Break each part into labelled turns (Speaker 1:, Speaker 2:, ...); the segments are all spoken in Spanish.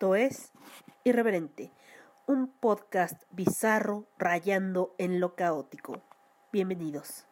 Speaker 1: Es Irreverente, un podcast bizarro rayando en lo caótico. Bienvenidos.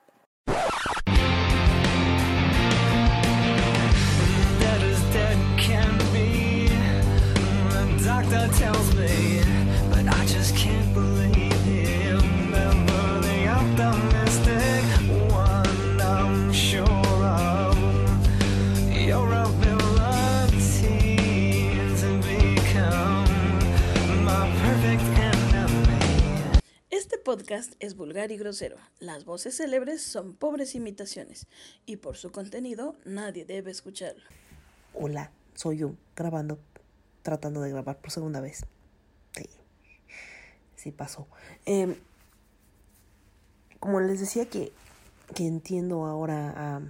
Speaker 2: Podcast es vulgar y grosero. Las voces célebres son pobres imitaciones y por su contenido nadie debe escucharlo.
Speaker 1: Hola, soy yo, grabando, tratando de grabar por segunda vez. Sí, sí pasó. Em, como les decía que, entiendo ahora a,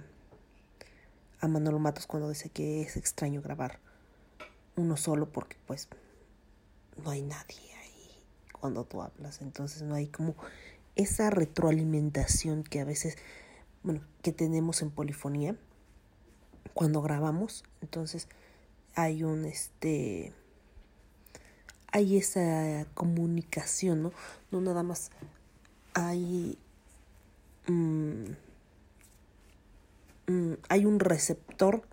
Speaker 1: a Manolo Matos cuando dice que es extraño grabar uno solo porque pues no hay nadie cuando tú hablas. Entonces no hay como esa retroalimentación que a veces, bueno, que tenemos en polifonía cuando grabamos. Entonces hay un este hay esa comunicación, ¿no? No nada más hay mm, mm, hay un receptor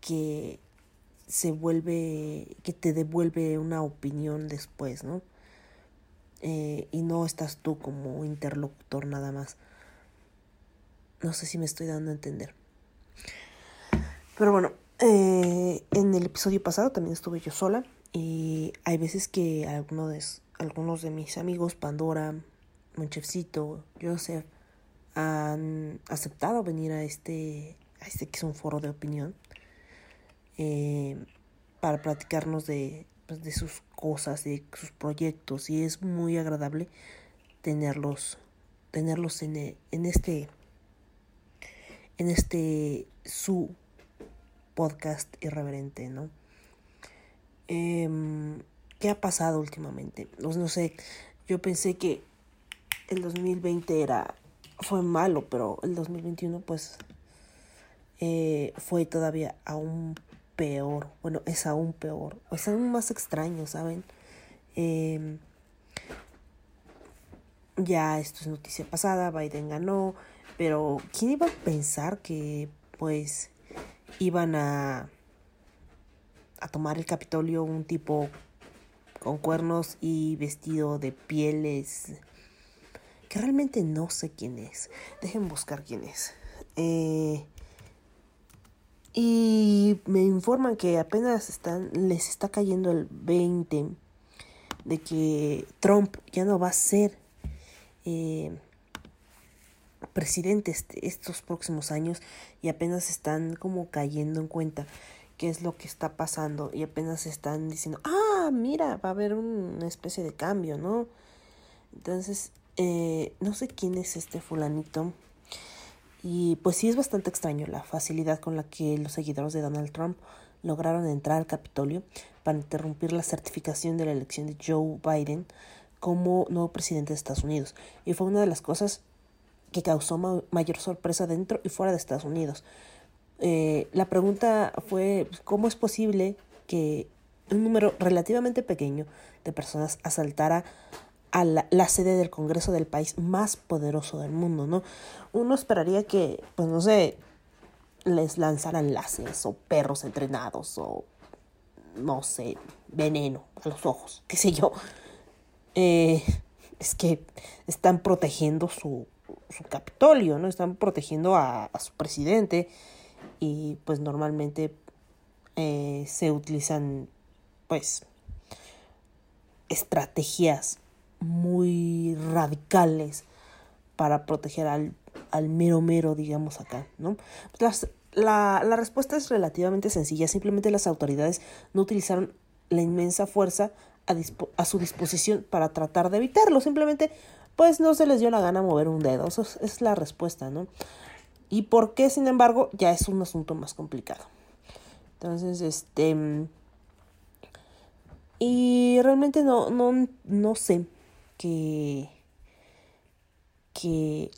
Speaker 1: que se vuelve, que te devuelve una opinión después, ¿no? Eh, y no estás tú como interlocutor nada más. No sé si me estoy dando a entender. Pero bueno, eh, en el episodio pasado también estuve yo sola y hay veces que algunos de, algunos de mis amigos, Pandora, Monchefcito, Joseph, han aceptado venir a este, a este que es un foro de opinión eh, para platicarnos de, pues, de sus cosas, de sus proyectos y es muy agradable tenerlos, tenerlos en, e- en este, en este su podcast irreverente, ¿no? Em, ¿Qué ha pasado últimamente? No sé, yo pensé que el 2020 era fue malo, pero el 2021 pues eh, fue todavía aún peor. Bueno, es aún peor. Es aún más extraño, ¿saben? Em, ya esto es noticia pasada, Biden ganó, pero ¿quién iba a pensar que pues iban a a tomar el Capitolio un tipo con cuernos y vestido de pieles que realmente no sé quién es. Dejen buscar quién es. Eh, y me informan que apenas están, les está cayendo el 20 de que Trump ya no va a ser eh, presidente este- estos próximos años y apenas están como cayendo en cuenta qué es lo que está pasando y apenas están diciendo, ah, mira, va a haber una especie de cambio, ¿no? Entonces, eh, no sé quién es este fulanito. Y pues sí es bastante extraño la facilidad con la que los seguidores de Donald Trump lograron entrar al Capitolio para interrumpir la certificación de la elección de Joe Biden como nuevo presidente de Estados Unidos. Y fue una de las cosas que causó ma- mayor sorpresa dentro y fuera de Estados Unidos. Eh, la pregunta fue, ¿cómo es posible que un número relativamente pequeño de personas asaltara a la, sede del Congreso del país más poderoso del mundo, ¿no? Uno esperaría que, pues no sé, les lanzaran láseres o perros entrenados o, no sé, veneno a los ojos, qué sé yo. Eh, es que están protegiendo su, su Capitolio, ¿no? Están protegiendo a, a su presidente y pues normalmente eh, se utilizan pues estrategias muy radicales para proteger al, al mero mero, digamos acá, ¿no? Las- la, la respuesta es relativamente sencilla, simplemente las autoridades no utilizaron la inmensa fuerza a, a su disposición para tratar de evitarlo, simplemente pues no se les dio la gana mover un dedo, eso es, es la respuesta, ¿no? Y por qué, sin embargo, ya es un asunto más complicado. Entonces, este... Y realmente no, no, no sé que... que...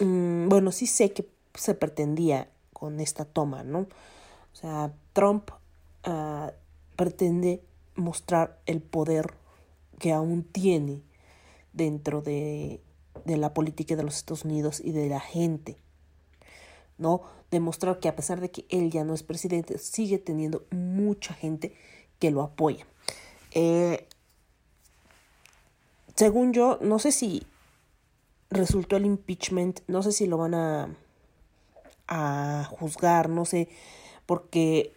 Speaker 1: mm, bueno, sí sé que se pretendía con esta toma, ¿no? O sea, Trump ah, pretende mostrar el poder que aún tiene dentro de, de la política de los Estados Unidos y de la gente. ¿no? Demostrar que a pesar de que él ya no es presidente, sigue teniendo mucha gente que lo apoya. Eh, según yo, no sé si resultó el impeachment, no sé si lo van a, juzgar, no sé, porque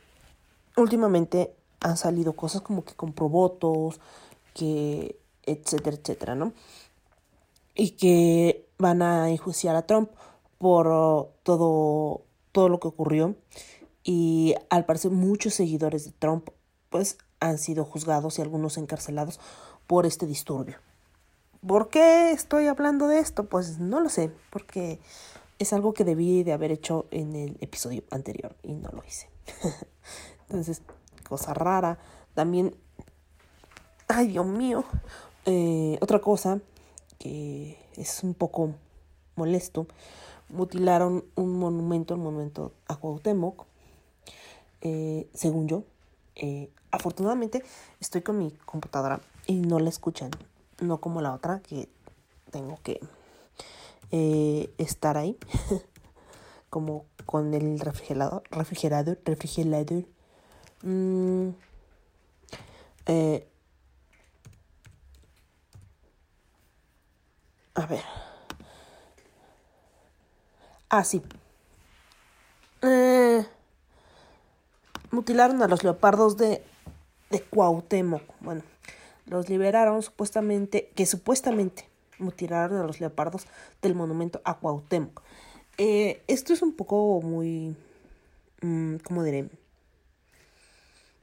Speaker 1: últimamente han salido cosas como que compró votos, que etcétera, etcétera, ¿no? Y que van a enjuiciar a Trump por todo, todo lo que ocurrió. Y al parecer muchos seguidores de Trump pues han sido juzgados y algunos encarcelados por este disturbio. ¿Por qué estoy hablando de esto? Pues no lo sé, porque es algo que debí de haber hecho en el episodio anterior y no lo hice. Entonces, cosa rara. También, ay Dios mío, eh, otra cosa que es un poco molesto, mutilaron un monumento, el monumento a Cuauhtémoc, eh, según yo. Eh, afortunadamente estoy con mi computadora y no la escuchan, no como la otra que tengo que eh, estar ahí, como con el refrigerador, refrigerador, refrigerador. Mm, eh, a ver. Ah, sí. Eh, mutilaron a los leopardos de, de Cuauhtémoc. Bueno, los liberaron supuestamente, que supuestamente mutilaron a los leopardos del monumento a Cuauhtémoc. Eh, esto es un poco muy, mm, ¿cómo diré?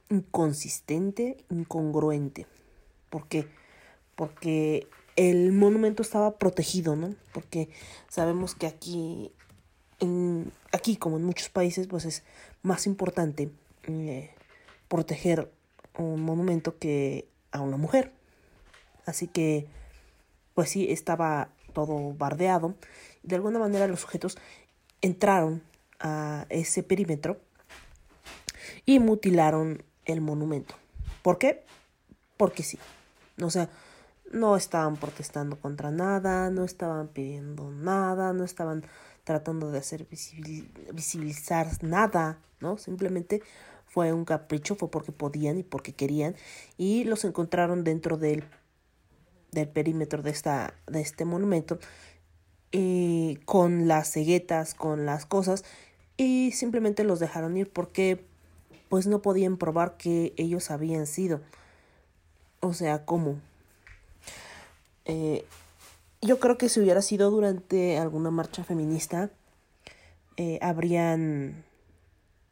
Speaker 1: Inconsistente, incongruente. ¿Por qué? Porque el monumento estaba protegido, ¿no? Porque sabemos que aquí, en, aquí como en muchos países, pues es más importante eh, proteger un monumento que a una mujer. Así que, pues sí, estaba todo bardeado. De alguna manera los sujetos entraron a ese perímetro y mutilaron el monumento. ¿Por qué? Porque sí. O sea, no estaban protestando contra nada, no estaban pidiendo nada, no estaban tratando de hacer visibil- visibilizar nada, ¿no? Simplemente fue un capricho, fue porque podían y porque querían y los encontraron dentro del, del perímetro de, esta, de este monumento y con las ceguetas, con las cosas y simplemente los dejaron ir porque pues no podían probar que ellos habían sido. O sea, ¿cómo? Eh, yo creo que si hubiera sido durante alguna marcha feminista, eh, habrían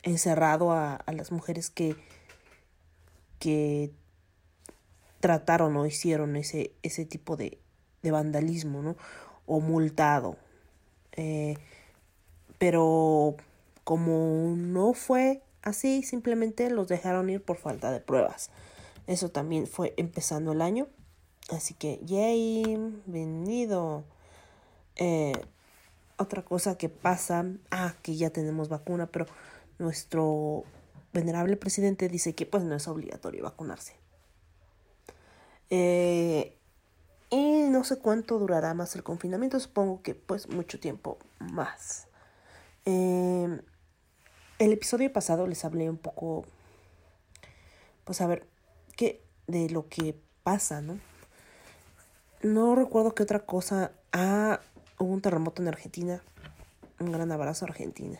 Speaker 1: encerrado a, a las mujeres que, que trataron o hicieron ese, ese tipo de, de vandalismo, ¿no? O multado. Eh, pero como no fue así, simplemente los dejaron ir por falta de pruebas. Eso también fue empezando el año. Así que, yay, bienvenido. Eh, otra cosa que pasa, ah, que ya tenemos vacuna, pero nuestro venerable presidente dice que pues no es obligatorio vacunarse. Eh, y no sé cuánto durará más el confinamiento, supongo que pues mucho tiempo más. Eh, el episodio pasado les hablé un poco, pues a ver, qué de lo que pasa, ¿no? No recuerdo qué otra cosa. Ah, hubo un terremoto en Argentina. Un gran abrazo a Argentina.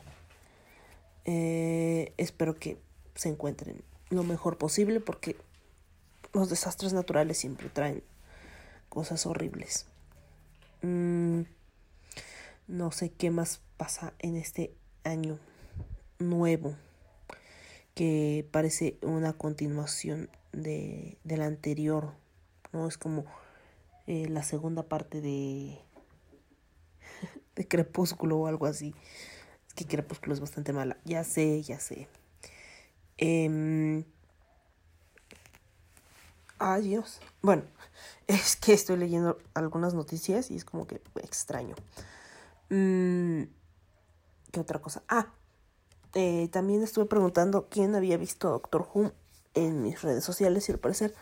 Speaker 1: Eh, espero que se encuentren lo mejor posible porque los desastres naturales siempre traen cosas horribles. Mm, no sé qué más pasa en este año nuevo que parece una continuación de, del anterior. ¿no? Es como eh, la segunda parte de, de Crepúsculo o algo así. Que Crepúsculo es bastante mala. Ya sé, ya sé. Em, Ay, Dios. Bueno, es que estoy leyendo algunas noticias y es como que extraño. Mm, ¿Qué otra cosa? Ah, Eh, también estuve preguntando quién había visto Doctor Who en mis redes sociales y al parecer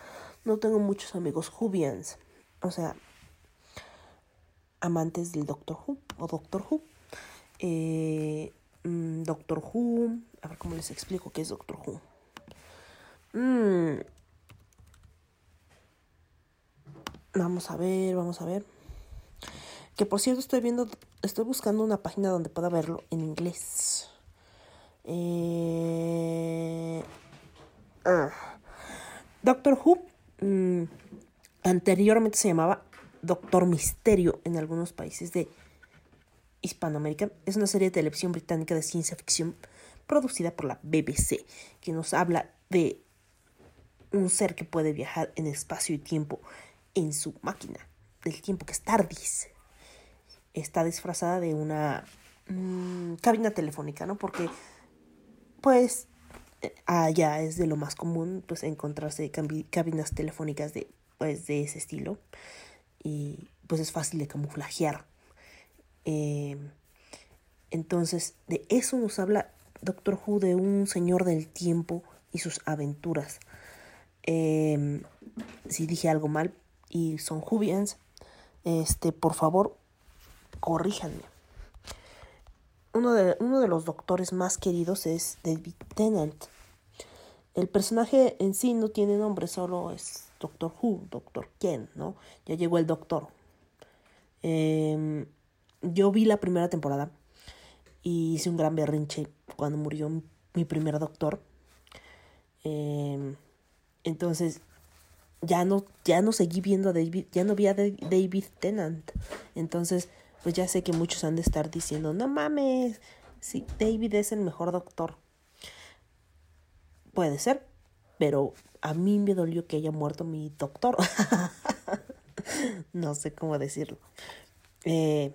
Speaker 1: no tengo muchos amigos Whovians. O sea, amantes del Doctor Who o Doctor Who. Eh, mm, Doctor Who. A ver cómo les explico qué es Doctor Who. Mm. Vamos a ver, vamos a ver. Que por cierto estoy viendo, estoy buscando una página donde pueda verlo en inglés. Eh, ah. Doctor Who mm, anteriormente se llamaba Doctor Misterio en algunos países de Hispanoamérica. Es una serie de televisión británica de ciencia ficción producida por la BBC que nos habla de un ser que puede viajar en espacio y tiempo en su máquina del tiempo que es TARDIS. Está disfrazada de una mm, cabina telefónica, ¿no? Porque pues eh, allá es de lo más común pues encontrarse cabinas telefónicas de pues de ese estilo y pues es fácil de camuflajear Eh, entonces de eso nos habla Doctor Who de un señor del tiempo y sus aventuras Eh, si dije algo mal y son Whovians este por favor corríjanme uno de, uno de los doctores más queridos es David Tennant. El personaje en sí no tiene nombre, solo es Doctor Who, Doctor Ken, ¿no? Ya llegó el doctor. Em, yo vi la primera temporada y hice un gran berrinche cuando murió mi, primer doctor. Em, entonces, ya no, ya no seguí viendo a David, ya no vi a Da- David Tennant. Entonces, pues ya sé que muchos han de estar diciendo, no mames, sí, David es el mejor doctor. Puede ser, pero a mí me dolió que haya muerto mi doctor. no sé cómo decirlo. Eh,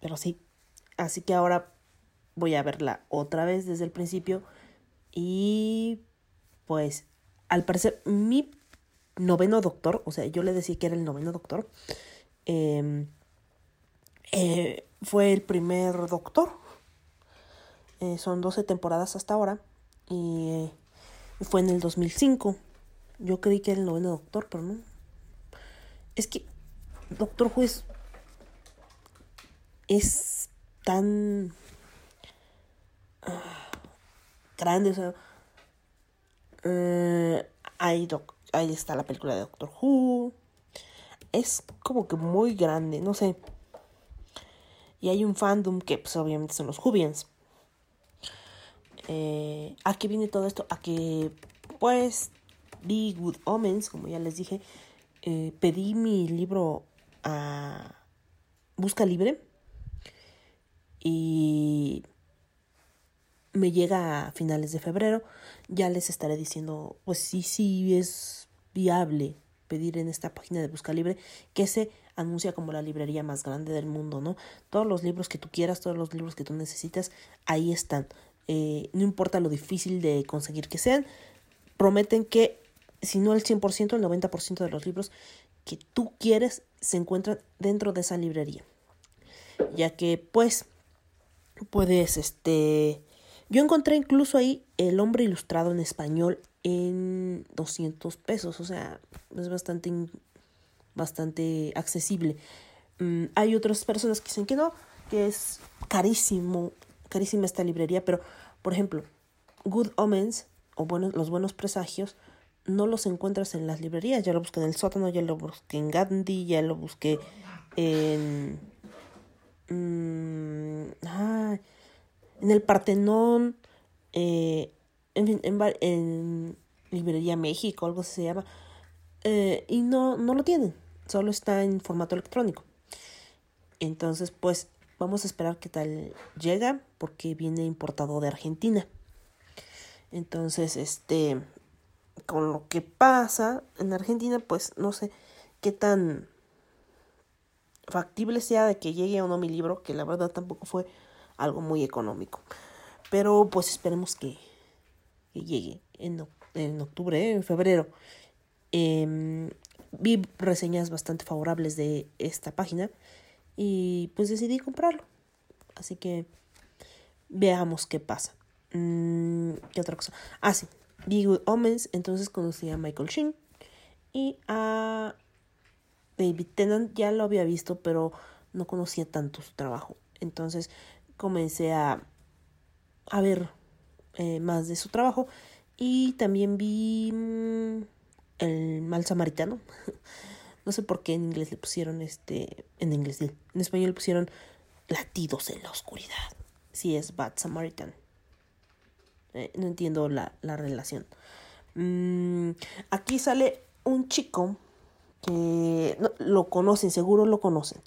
Speaker 1: pero sí, así que ahora voy a verla otra vez desde el principio y pues al parecer mi noveno doctor, o sea, yo le decía que era el noveno doctor, em, eh, fue el primer doctor. Eh, son 12 temporadas hasta ahora. Y eh, fue en el 2005. Yo creí que era el noveno doctor, pero no. Es que Doctor Who es, es tan ah, grande. O eh, ahí, está la película de Doctor Who. Es como que muy grande, no sé. Y hay un fandom que pues obviamente son los Whovians. Eh, ¿A qué viene todo esto? A que pues vi Good Omens, como ya les dije. Eh, pedí mi libro a Busca Libre. Y me llega a finales de febrero. Ya les estaré diciendo, pues sí, sí es viable pedir en esta página de Busca Libre que se anuncia como la librería más grande del mundo, ¿no? Todos los libros que tú quieras, todos los libros que tú necesitas, ahí están. Eh, no importa lo difícil de conseguir que sean, prometen que si no el 100%, el 90% de los libros que tú quieres se encuentran dentro de esa librería. Ya que pues puedes este yo encontré incluso ahí el hombre ilustrado en español en 200 pesos, o sea, es bastante bastante accesible. Mm, hay otras personas que dicen que no, que es carísimo, carísima esta librería, pero por ejemplo, Good Omens o buenos, los buenos presagios no los encuentras en las librerías. Ya lo busqué en el sótano, ya lo busqué en Gandhi, ya lo busqué en mm, ay, en el Partenón, eh, en en, en Librería México, algo se llama, eh, y no, no lo tienen, solo está en formato electrónico. Entonces, pues, vamos a esperar qué tal llega, porque viene importado de Argentina. Entonces, este, con lo que pasa en Argentina, pues, no sé qué tan factible sea de que llegue o no mi libro, que la verdad tampoco fue algo muy económico. Pero pues esperemos que, que llegue en, en octubre, ¿eh? en febrero. Em, vi reseñas bastante favorables de esta página y pues decidí comprarlo. Así que veamos qué pasa. Mm, ¿Qué otra cosa? Ah, sí. Good Omens. Entonces conocí a Michael Sheen. Y a David Tennant. Ya lo había visto, pero no conocía tanto su trabajo. Entonces comencé a, a ver eh, más de su trabajo. Y también vi mm, El Mal Samaritano. no sé por qué en inglés le pusieron este. En inglés, en español le pusieron Latidos en la Oscuridad. Sí, es Bad Samaritan. Eh, no entiendo la, la relación. Mm, aquí sale un chico que lo conocen, seguro lo conocen.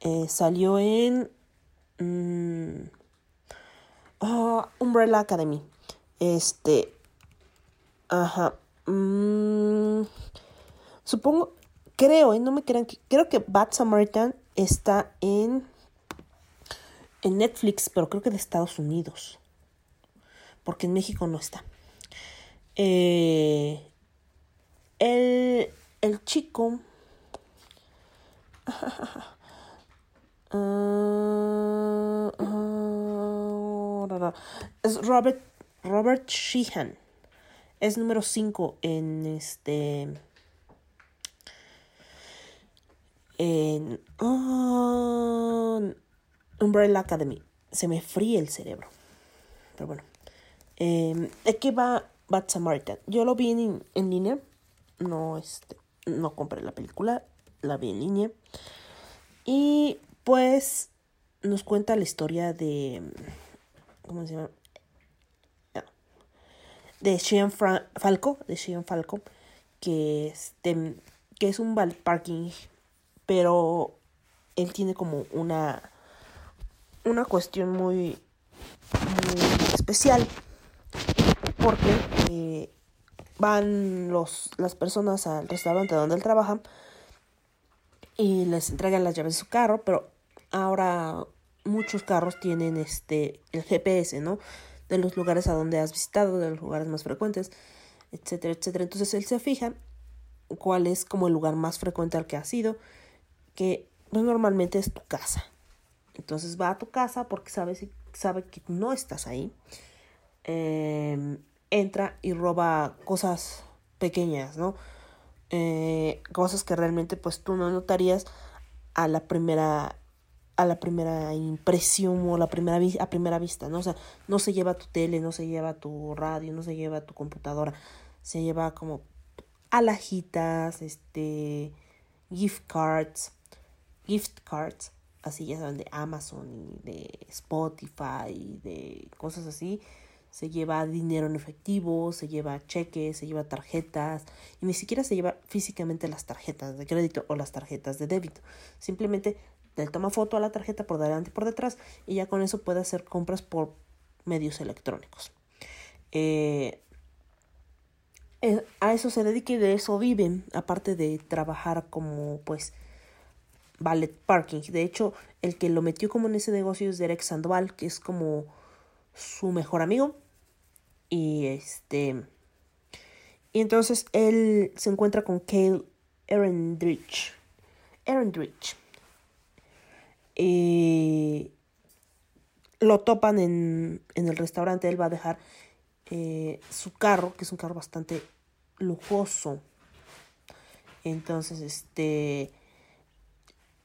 Speaker 1: Eh, salió en mm, ah, Umbrella Academy. Este. Ajá. mm, supongo. Creo, eh, no me crean que. Creo que Bad Samaritan está en. En Netflix, pero creo que de Estados Unidos. Porque en México no está. Eh, el, el chico. Ra. es Robert, Robert Sheehan. Es número 5 en este. En. ah, Umbrella Academy. Se me fríe el cerebro. Pero bueno. Eh, ¿De qué va Bad Samaritan? Yo lo vi en, en línea. No, este, no compré la película. La vi en línea. Y pues nos cuenta la historia de. ¿Cómo se llama? De Sheehan Fra- Falco. De Sheehan Falco. Que, este, que es un parking. Pero él tiene como una. Una cuestión muy. Muy especial. Porque eh, van los, las personas al restaurante donde él trabaja y les entregan las llaves de su carro, pero ahora muchos carros tienen este el GPS, ¿no? De los lugares a donde has visitado, de los lugares más frecuentes, etcétera, etcétera. Entonces él se fija cuál es como el lugar más frecuente al que has ido, que normalmente es tu casa. Entonces va a tu casa porque sabe, sabe que no estás ahí. Eh, entra y roba cosas pequeñas, ¿no? Eh, cosas que realmente pues tú no notarías a la primera a la primera impresión o la primera a primera vista, ¿no? O sea, no se lleva tu tele, no se lleva tu radio, no se lleva tu computadora, se lleva como alajitas, este gift cards, gift cards, así ya saben, de Amazon y de Spotify y de cosas así. Se lleva dinero en efectivo, se lleva cheques, se lleva tarjetas y ni siquiera se lleva físicamente las tarjetas de crédito o las tarjetas de débito. Simplemente le toma foto a la tarjeta por delante y por detrás y ya con eso puede hacer compras por medios electrónicos. Eh, eh, a eso se dedica y de eso viven, aparte de trabajar como pues valet parking. De hecho, el que lo metió como en ese negocio es Derek Sandoval, que es como su mejor amigo. Y este. Y entonces él se encuentra con Cale Erendrich. Erendrich. Y lo topan en, en el restaurante. Él va a dejar eh, su carro, que es un carro bastante lujoso. Entonces, este.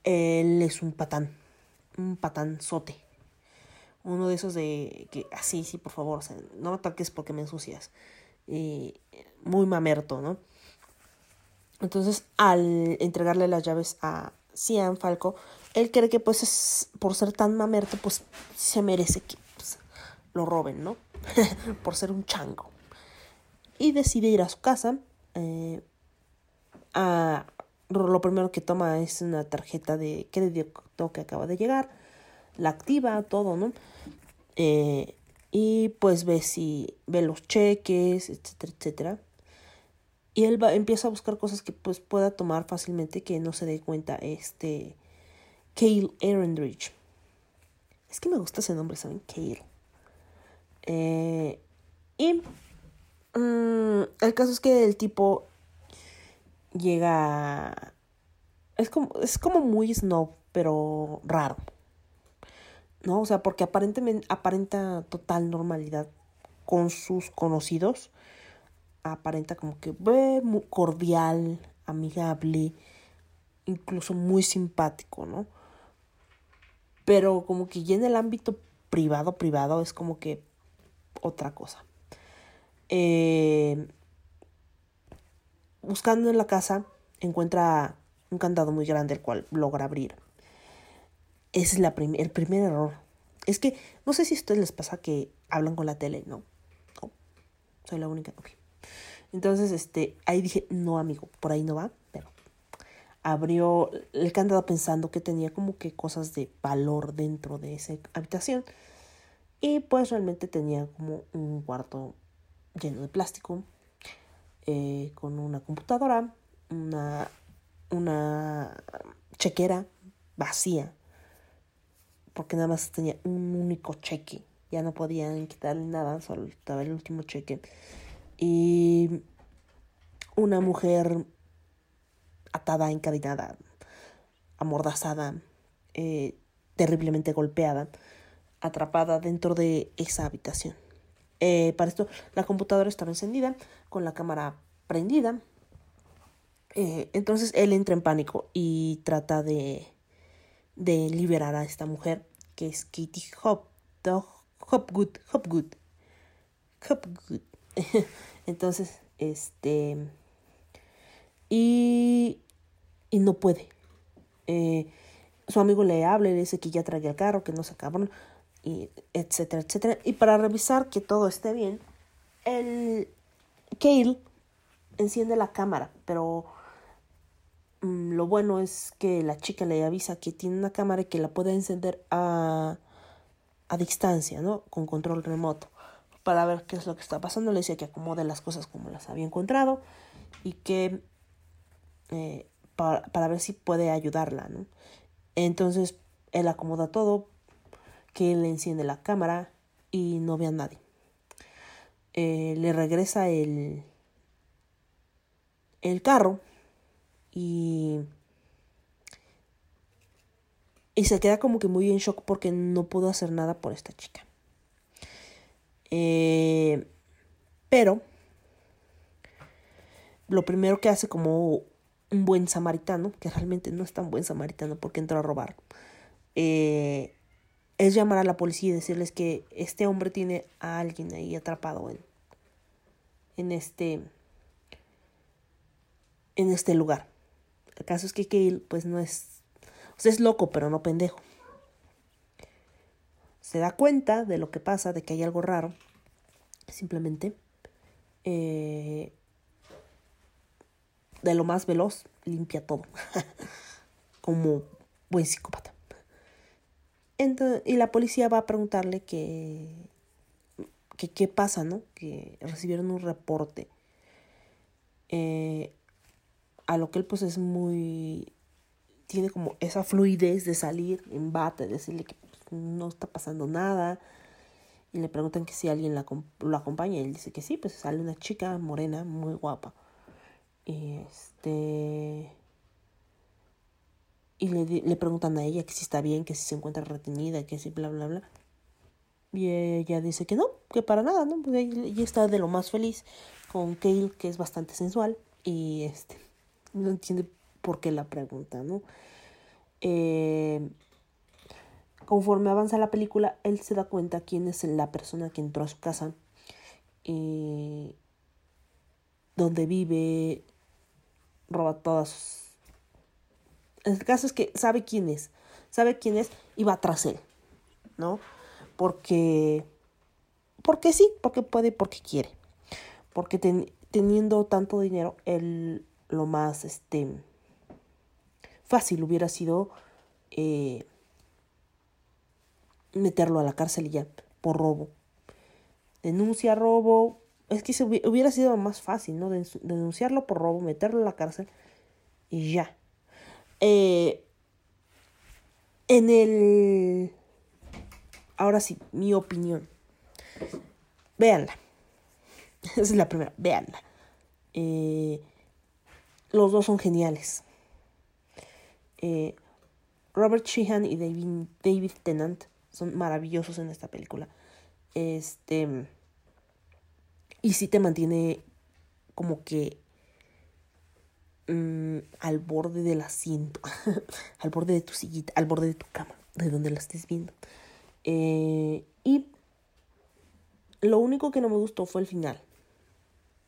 Speaker 1: Él es un patán. Un patanzote. Uno de esos de que así, sí, por favor, no me toques porque me ensucias. Y muy mamerto, ¿no? Entonces, al entregarle las llaves a Cian Falco, él cree que pues es, por ser tan mamerto, pues se merece que pues, lo roben, ¿no? por ser un chango. Y decide ir a su casa. eh, a, lo primero que toma es una tarjeta de crédito que acaba de llegar. La activa, todo, ¿no? Eh, y pues ve si ve los cheques, etcétera, etcétera. Y él va, empieza a buscar cosas que pues pueda tomar fácilmente que no se dé cuenta este Cale Ehrenrich. Es que me gusta ese nombre, ¿saben? Cale. Eh, y mm, el caso es que el tipo llega... Es como, es como muy snob, pero raro. ¿No? O sea, porque aparentemente aparenta total normalidad con sus conocidos aparenta como que ve, muy cordial, amigable, incluso muy simpático, ¿no? Pero como que ya en el ámbito privado, privado, es como que otra cosa. Eh, buscando en la casa, encuentra un candado muy grande, el cual logra abrir. Ese es la el primer error. Es que no sé si a ustedes les pasa que hablan con la tele, ¿no? No. Soy la única. ok. Entonces, este, ahí dije, no, amigo, por ahí no va, pero abrió el candado pensando que tenía como que cosas de valor dentro de esa habitación. Y pues realmente tenía como un cuarto lleno de plástico, eh, con una computadora, una, una chequera vacía, porque nada más tenía un único cheque. Ya no podían quitarle nada, solo estaba el último cheque. Y una mujer atada, encadenada, amordazada, eh, terriblemente golpeada, atrapada dentro de esa habitación. Eh, para esto, la computadora estaba encendida, con la cámara prendida. Eh, entonces él entra en pánico y trata de, de liberar a esta mujer, que es Katie Hop, Hopgood, Hopgood, Hopgood. Entonces, este. Y. Y no puede. Eh, su amigo le habla y le dice que ya trae el carro, que no se cabrón, y etcétera, etcétera. Y para revisar que todo esté bien, el Kale enciende la cámara, pero lo bueno es que la chica le avisa que tiene una cámara y que la puede encender a, a distancia, ¿no? Con control remoto. Para ver qué es lo que está pasando. Le decía que acomode las cosas como las había encontrado y que eh, para, para ver si puede ayudarla, ¿no? Entonces él acomoda todo, que él enciende la cámara y no ve a nadie. Eh, le regresa el, el carro y, se queda como que muy en shock porque no pudo hacer nada por esta chica. Eh, pero lo primero que hace como un buen samaritano, que realmente no es tan buen samaritano porque entró a robar, eh, es llamar a la policía y decirles que este hombre tiene a alguien ahí atrapado en, en este en este lugar. El caso es que Kale pues no es o sea, es loco, pero no pendejo. Se da cuenta de lo que pasa, de que hay algo raro. Simplemente eh, de lo más veloz limpia todo. Como buen psicópata. Entonces, y la policía va a preguntarle que, qué pasa, ¿no? Que recibieron un reporte. Eh, a lo que él pues es muy... Tiene como esa fluidez de salir en bate, decirle que pues, no está pasando nada. Y le preguntan que si alguien la, lo acompaña. Y él dice que sí, pues sale una chica morena, muy guapa. Y este... Y le, le preguntan a ella que si está bien, que si se encuentra retenida, que si bla, bla, bla. Y ella dice que no, que para nada, ¿no? Ella, ella está de lo más feliz con Kale, que es bastante sensual. Y este, no entiende por qué la pregunta, ¿no? Eh, conforme avanza la película, él se da cuenta quién es la persona que entró a su casa. Y donde vive, roba todas el caso es que sabe quién es, sabe quién es y va tras él, ¿no? Porque, porque sí, porque puede, porque quiere. Porque ten- teniendo tanto dinero, él lo más, este, fácil hubiera sido eh, meterlo a la cárcel y ya, por robo. Denuncia robo, es que se hubi- hubiera sido más fácil, ¿no? Denun- Denunciarlo por robo, meterlo a la cárcel y ya. Eh, en el... Ahora sí, mi opinión. Véanla. Esa es la primera. Véanla. Eh, los dos son geniales. Eh, Robert Sheehan y David, David Tennant son maravillosos en esta película. Este... y sí te mantiene como que mm, al borde del asiento, al borde de tu sillita, al borde de tu cama, de donde la estés viendo. Eh, y lo único que no me gustó fue el final.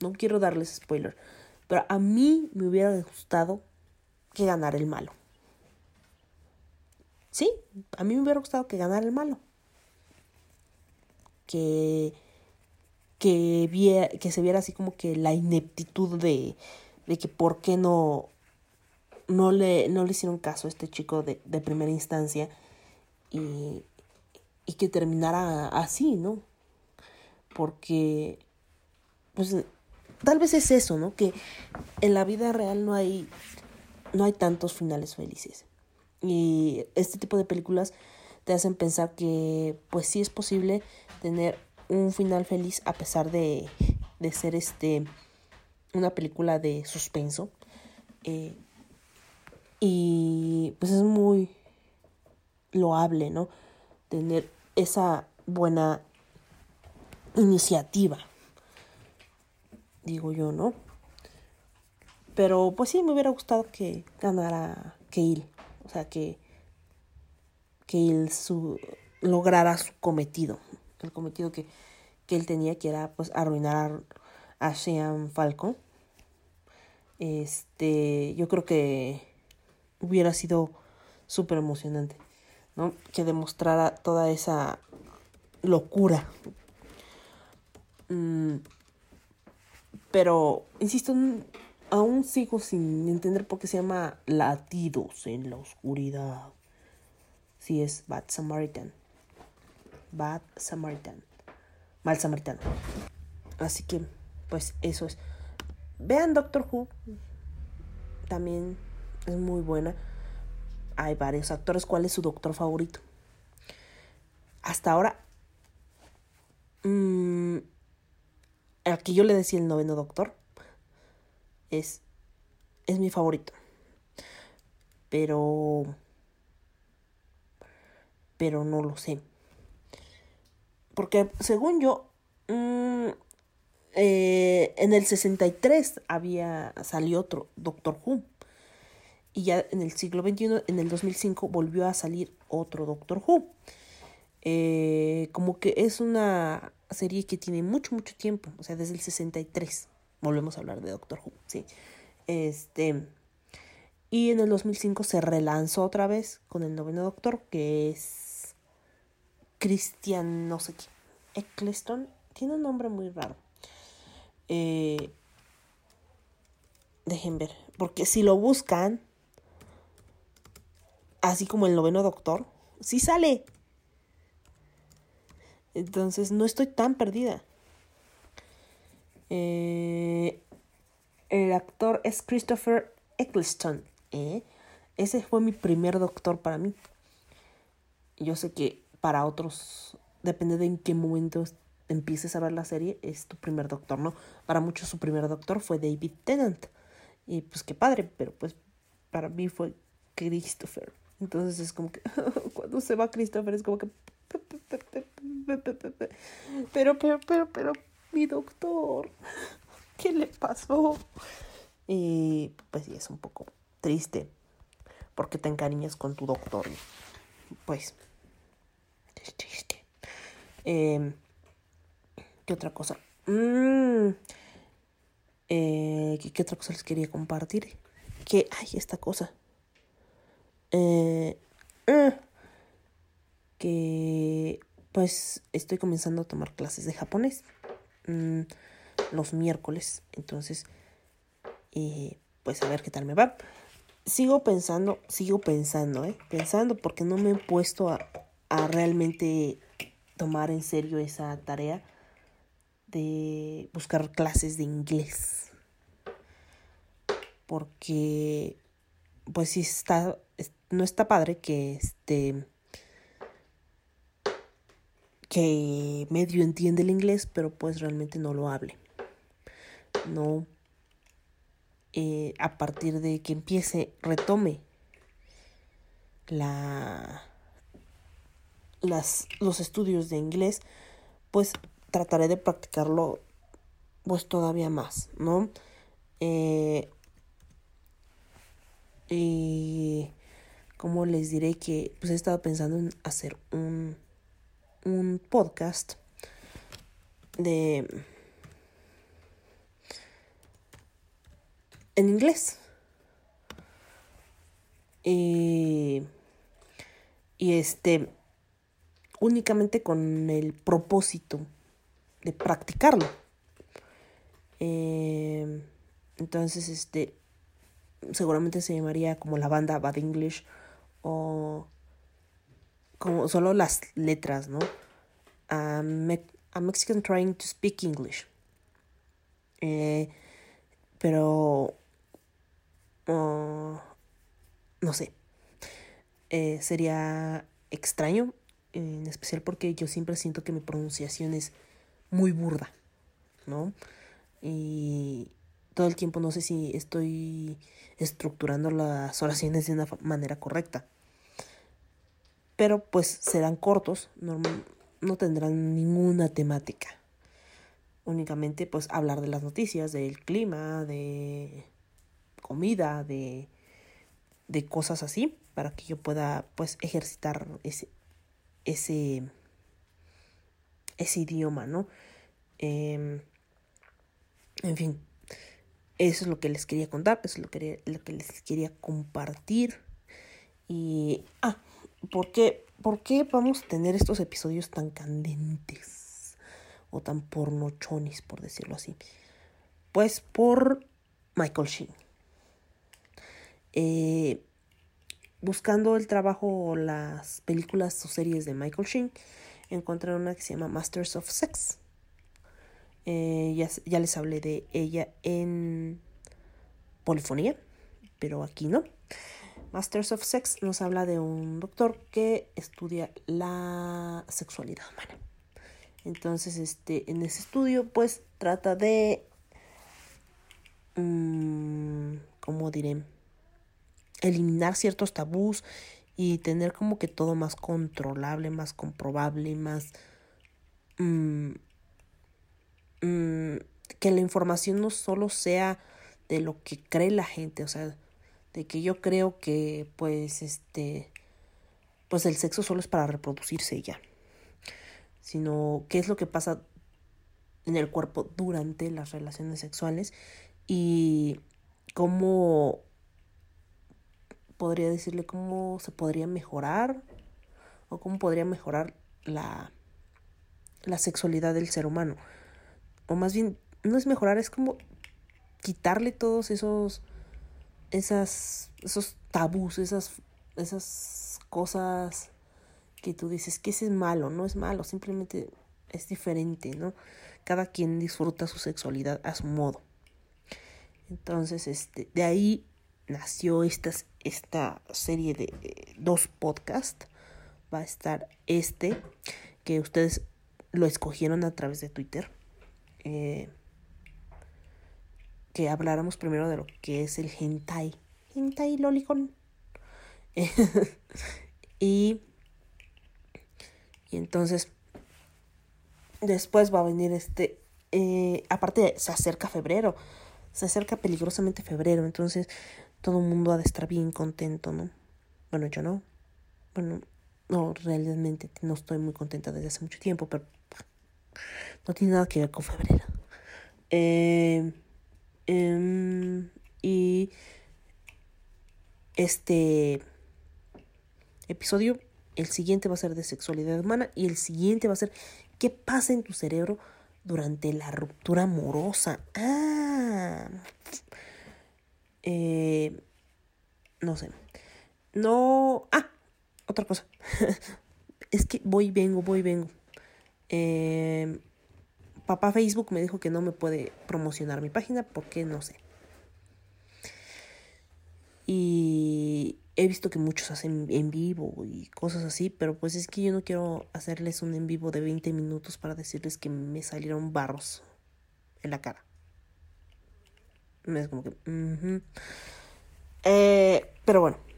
Speaker 1: No quiero darles spoiler, pero a mí me hubiera gustado que ganara el malo. Sí, a mí me hubiera gustado que ganara el malo. Que que, viera, que se viera así como que la ineptitud de, de que por qué no, no, le, no le hicieron caso a este chico de, de primera instancia y, y que terminara así, ¿no? Porque, pues, tal vez es eso, ¿no? Que en la vida real no hay, no hay tantos finales felices. Y este tipo de películas te hacen pensar que, pues, sí es posible tener un final feliz a pesar de, de ser este una película de suspenso. Eh, y pues es muy loable, ¿no? Tener esa buena iniciativa, digo yo, ¿no? Pero pues sí, me hubiera gustado que ganara Keil, o sea, que Keil su, lograra su cometido, el cometido que, que él tenía, que era pues arruinar a, a Sean Falcon. Este, yo creo que hubiera sido súper emocionante, ¿no? Que demostrara toda esa locura. Mm, pero, insisto, aún sigo sin entender por qué se llama Latidos en la Oscuridad. Si es Bad Samaritan. Bad Samaritan. Mal Samaritano. Así que, pues eso es. Vean Doctor Who. También es muy buena. Hay varios actores. ¿Cuál es su doctor favorito? Hasta ahora. mm, al que yo le decía el noveno doctor. Es. Es mi favorito. Pero. Pero no lo sé. Porque según yo. mm, eh, en el 63 había salió otro Doctor Who. Y ya en el siglo XXI, en el 2005, volvió a salir otro Doctor Who. Eh, como que es una serie que tiene mucho, mucho tiempo. O sea, desde el 63. Volvemos a hablar de Doctor Who, sí. Este. Y en el 2005 se relanzó otra vez con el noveno Doctor, que es. Christian, no sé qué. Eccleston. Tiene un nombre muy raro. Eh, dejen ver. Porque si lo buscan, así como el noveno doctor, sí sale. Entonces no estoy tan perdida. Eh, el actor es Christopher Eccleston. ¿eh? Ese fue mi primer doctor para mí. Yo sé que para otros, depende de en qué momento empieces a ver la serie, es tu primer doctor, ¿no? Para muchos su primer doctor fue David Tennant. Y pues qué padre, pero pues para mí fue Christopher. Entonces es como que cuando se va Christopher es como que... Pero, pero, pero, pero, mi doctor, ¿qué le pasó? Y pues sí, es un poco triste porque te encariñas con tu doctor. Pues es triste. Eh, ¿Qué otra cosa? Mm, eh, ¿qué, qué otra cosa les quería compartir? Que, ay, esta cosa. Eh, ah, que, pues, estoy comenzando a tomar clases de japonés. mm, los miércoles. Entonces, eh, pues, a ver qué tal me va. Sigo pensando, sigo pensando, ¿eh? Pensando porque no me he puesto a, a realmente tomar en serio esa tarea de buscar clases de inglés. Porque, pues sí está, es- no está padre que este, que medio entiende el inglés, pero pues realmente no lo hable. No, eh, a partir de que empiece, retome la, las, los estudios de inglés, pues trataré de practicarlo pues todavía más, ¿no? Eh, y como les diré que pues he estado pensando en hacer un, un podcast de en inglés. Y, este únicamente con el propósito de practicarlo. Eh, entonces este seguramente se llamaría como la banda Bad English o como solo las letras, ¿no? A, Me- a Mexican trying to speak English. Eh, pero oh, no sé. Eh, sería extraño, en especial porque yo siempre siento que mi pronunciación es muy burda, ¿no? Y todo el tiempo no sé si estoy estructurando las oraciones de una manera correcta. Pero pues serán cortos, normal- no tendrán ninguna temática. Únicamente pues hablar de las noticias, del clima, de comida, de, de cosas así, para que yo pueda pues ejercitar ese, ese, ese idioma, ¿no? Em, en fin, eso es lo que les quería contar, eso es lo que, lo que les quería compartir. Y, ah, ¿por qué, ¿por qué vamos a tener estos episodios tan candentes? O tan pornochonis, por decirlo así. Pues por Michael Sheen. Eh, buscando el trabajo o las películas o series de Michael Sheen, encontré una que se llama Masters of Sex. Eh, ya, ya les hablé de ella en Polifonía, pero aquí no. Masters of Sex nos habla de un doctor que estudia la sexualidad humana. Entonces, este, en ese estudio, pues trata de, mm, ¿cómo diré? Eliminar ciertos tabús y tener como que todo más controlable, más comprobable, más... mm, mm, que la información no solo sea de lo que cree la gente, o sea, de que yo creo que pues este pues el sexo solo es para reproducirse ya, sino qué es lo que pasa en el cuerpo durante las relaciones sexuales y cómo podría decirle cómo se podría mejorar o cómo podría mejorar la la sexualidad del ser humano. O más bien no es mejorar, es como quitarle todos esos esas esos tabús, esas esas cosas que tú dices que ese es malo, no es malo, simplemente es diferente, ¿no? Cada quien disfruta su sexualidad a su modo. Entonces, este, de ahí nació esta, esta serie de eh, dos podcasts. Va a estar este, que ustedes lo escogieron a través de Twitter. Eh, que habláramos primero de lo que es el hentai. Hentai lolicon. y, y entonces, después va a venir este. eh, aparte, se acerca febrero. Se acerca peligrosamente febrero. Entonces, todo el mundo ha de estar bien contento, ¿no? Bueno, yo no. Bueno, no, realmente no estoy muy contenta desde hace mucho tiempo, pero no tiene nada que ver con febrero. Eh, em, y este episodio, el siguiente va a ser de sexualidad humana y el siguiente va a ser qué pasa en tu cerebro durante la ruptura amorosa. Ah, eh, no sé. No. Ah, otra cosa. es que voy, vengo, voy, vengo. Eh, papá Facebook me dijo que no me puede promocionar mi página porque no sé. Y he visto que muchos hacen en vivo y cosas así, pero pues es que yo no quiero hacerles un en vivo de 20 minutos para decirles que me salieron barros en la cara. Es como que... Eh, pero bueno.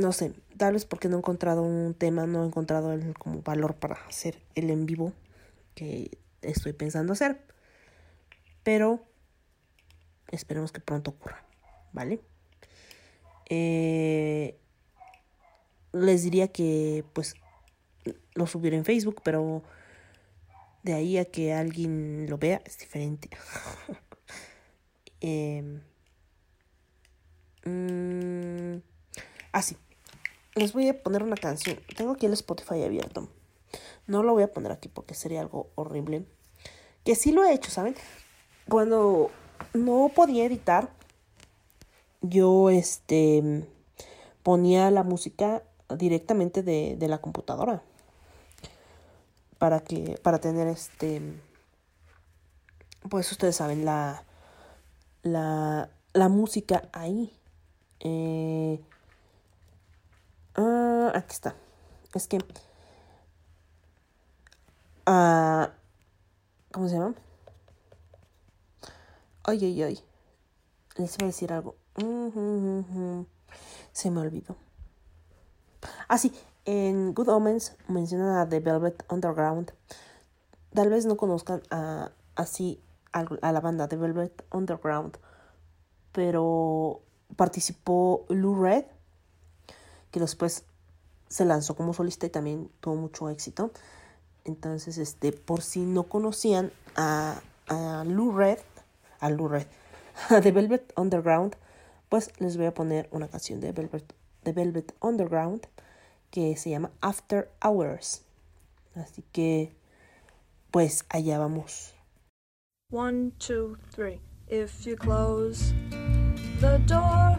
Speaker 1: No sé, tal vez porque no he encontrado un tema, no he encontrado el como valor para hacer el en vivo que estoy pensando hacer. Pero esperemos que pronto ocurra, ¿vale? Eh, les diría que pues lo subiré en Facebook, pero de ahí a que alguien lo vea es diferente. Em, mm, ah. Les voy a poner una canción. Tengo aquí el Spotify abierto. No lo voy a poner aquí porque sería algo horrible. Que sí lo he hecho, ¿saben? Cuando no podía editar, yo este ponía la música directamente de, de la computadora para que para tener este pues ustedes saben la la, la música ahí eh, ah, aquí está. Es que ah, cómo se llama ay ay ay. Les iba a decir algo. Se me olvidó. Ah sí en Good Omens mencionan a The Velvet Underground. Tal vez no conozcan a, así a, a la banda The Velvet Underground, pero participó Lou Red, que después se lanzó como solista y también tuvo mucho éxito. Entonces, este, por si no conocían a, a Lou Red, a Lou Red, a The Velvet Underground, pues les voy a poner una canción de Velvet, de Velvet Underground que se llama After Hours. Así que, pues allá vamos.
Speaker 3: One, two, three. If you close the door,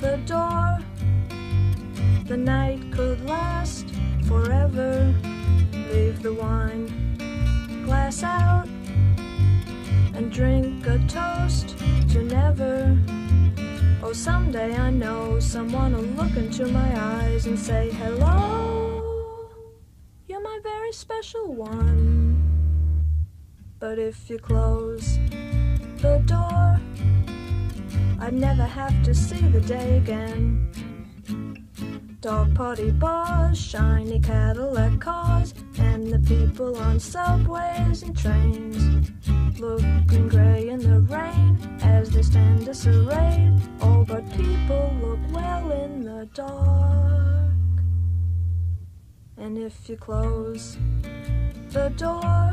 Speaker 3: the door, the night could last forever. Leave the wine glass out and drink a toast to never. Oh, someday I know someone will look into my eyes and say, Hello, you're my very special one. But if you close the door, I'd never have to see the day again. Dog party bars, shiny Cadillac cars, and the people on subways and trains. Looking grey in the rain as they stand disarrayed. All but people look well in the dark. And if you close the door,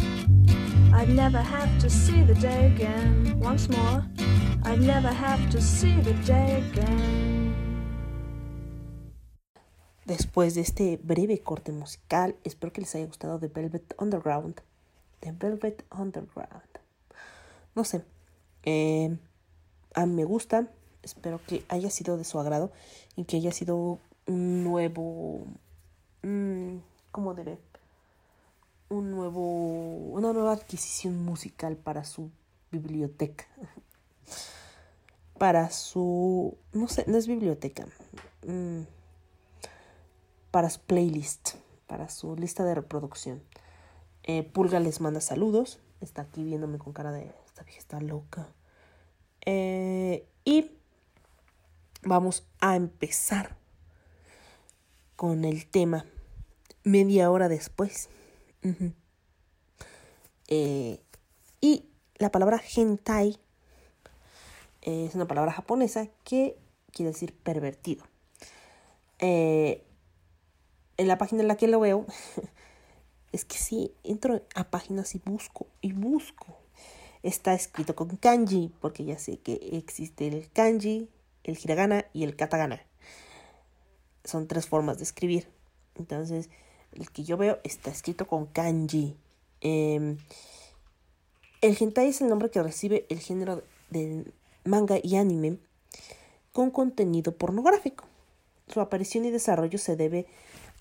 Speaker 3: I'd never have to see the day again. Once more, I'd never have to see the day again.
Speaker 1: Después de este breve corte musical, espero que les haya gustado The Velvet Underground. The Velvet Underground. No sé. eh, a mí me gusta. Espero que haya sido de su agrado y que haya sido un nuevo. mm, ¿Cómo diré? Un nuevo. Una nueva adquisición musical para su biblioteca. Para su. No sé, no es biblioteca. Mm, para su playlist, para su lista de reproducción. Eh, Pulga les manda saludos. Está aquí viéndome con cara de esta vieja está loca. Eh, y vamos a empezar con el tema media hora después. Eh, y la palabra hentai es una palabra japonesa que quiere decir pervertido. Eh, en la página en la que lo veo, Es que sí, entro a páginas y busco, y busco. Está escrito con kanji, porque ya sé que existe el kanji, el hiragana y el katakana. Son tres formas de escribir. Entonces, el que yo veo está escrito con kanji. Em, el hentai es el nombre que recibe el género del manga y anime con contenido pornográfico. Su aparición y desarrollo se debe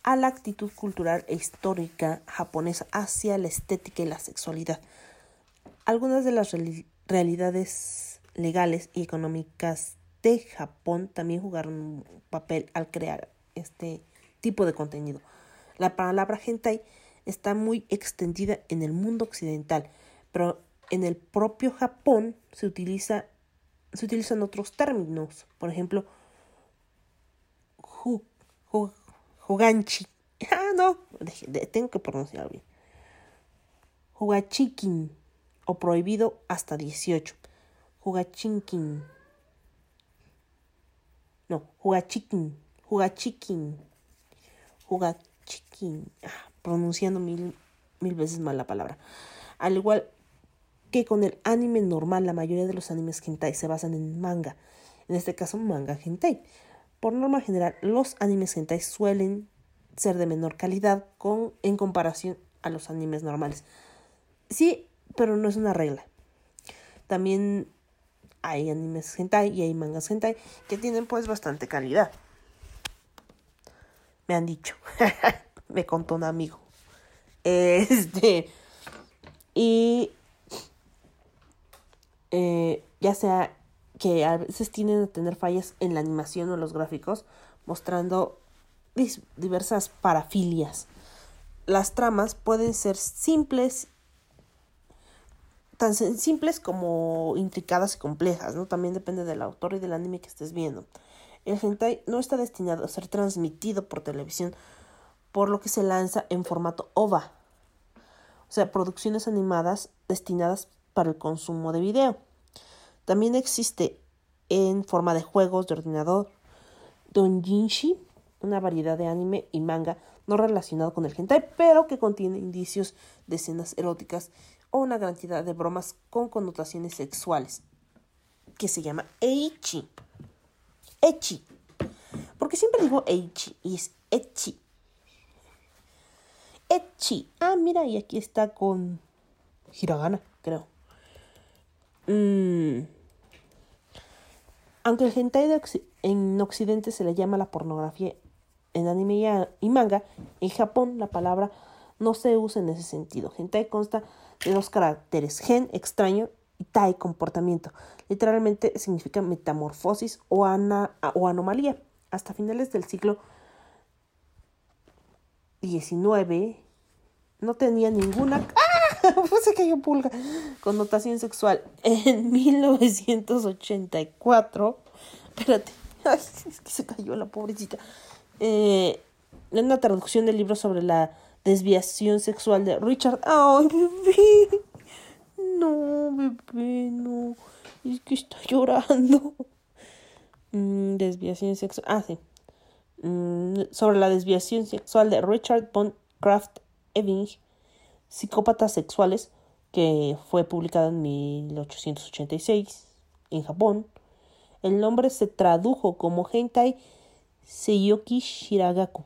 Speaker 1: a la actitud cultural e histórica japonesa hacia la estética y la sexualidad. Algunas de las reali- realidades legales y económicas de Japón también jugaron un papel al crear este tipo de contenido. La palabra hentai está muy extendida en el mundo occidental, pero en el propio Japón se utiliza se utilizan otros términos, por ejemplo, ju, ju- juganchi. Ah, no, tengo que pronunciarlo bien. Jugachikin o prohibido hasta 18. Jugachinkin. No, jugachikin, jugachikin, jugachikin. Ah, pronunciando mil, mil veces mal la palabra. Al igual que con el anime normal, la mayoría de los animes hentai se basan en manga. En este caso, manga hentai. Por norma general, los animes hentai suelen ser de menor calidad con, en comparación a los animes normales. Sí, pero no es una regla. También hay animes hentai y hay mangas hentai que tienen pues bastante calidad. Me han dicho. Me contó un amigo. Este. Y eh, ya sea que a veces tienden a tener fallas en la animación o los gráficos, mostrando diversas parafilias. Las tramas pueden ser simples, tan simples como intricadas y complejas, ¿no? También depende del autor y del anime que estés viendo. El hentai no está destinado a ser transmitido por televisión, por lo que se lanza en formato OVA, o sea, producciones animadas destinadas para el consumo de video. También existe en forma de juegos de ordenador Donjinshi, una variedad de anime y manga no relacionado con el hentai, pero que contiene indicios de escenas eróticas o una cantidad de bromas con connotaciones sexuales, que se llama Eichi. Echi. Porque siempre digo Eichi y es Echi. Echi. Ah, mira, y aquí está con hiragana, creo. Mm. Aunque el hentai en Occidente se le llama la pornografía en anime y manga, en Japón la palabra no se usa en ese sentido. Hentai consta de dos caracteres, gen, extraño, y tai, comportamiento. Literalmente significa metamorfosis o, ana- o anomalía. Hasta finales del siglo 19 no tenía ninguna ¡Ah! Se cayó pulga. Connotación sexual. En 1984 espérate. Ay, es que se cayó la pobrecita. Eh, una traducción del libro sobre la desviación sexual de Richard. Ay bebé no bebé no es que está llorando Mm, desviación sexual ah sí Mm, sobre la desviación sexual de Richard von Kraft Ebing, Psicópatas sexuales, que fue publicada en 1886 en Japón. El nombre se tradujo como Hentai Seiyoki Shiragaku.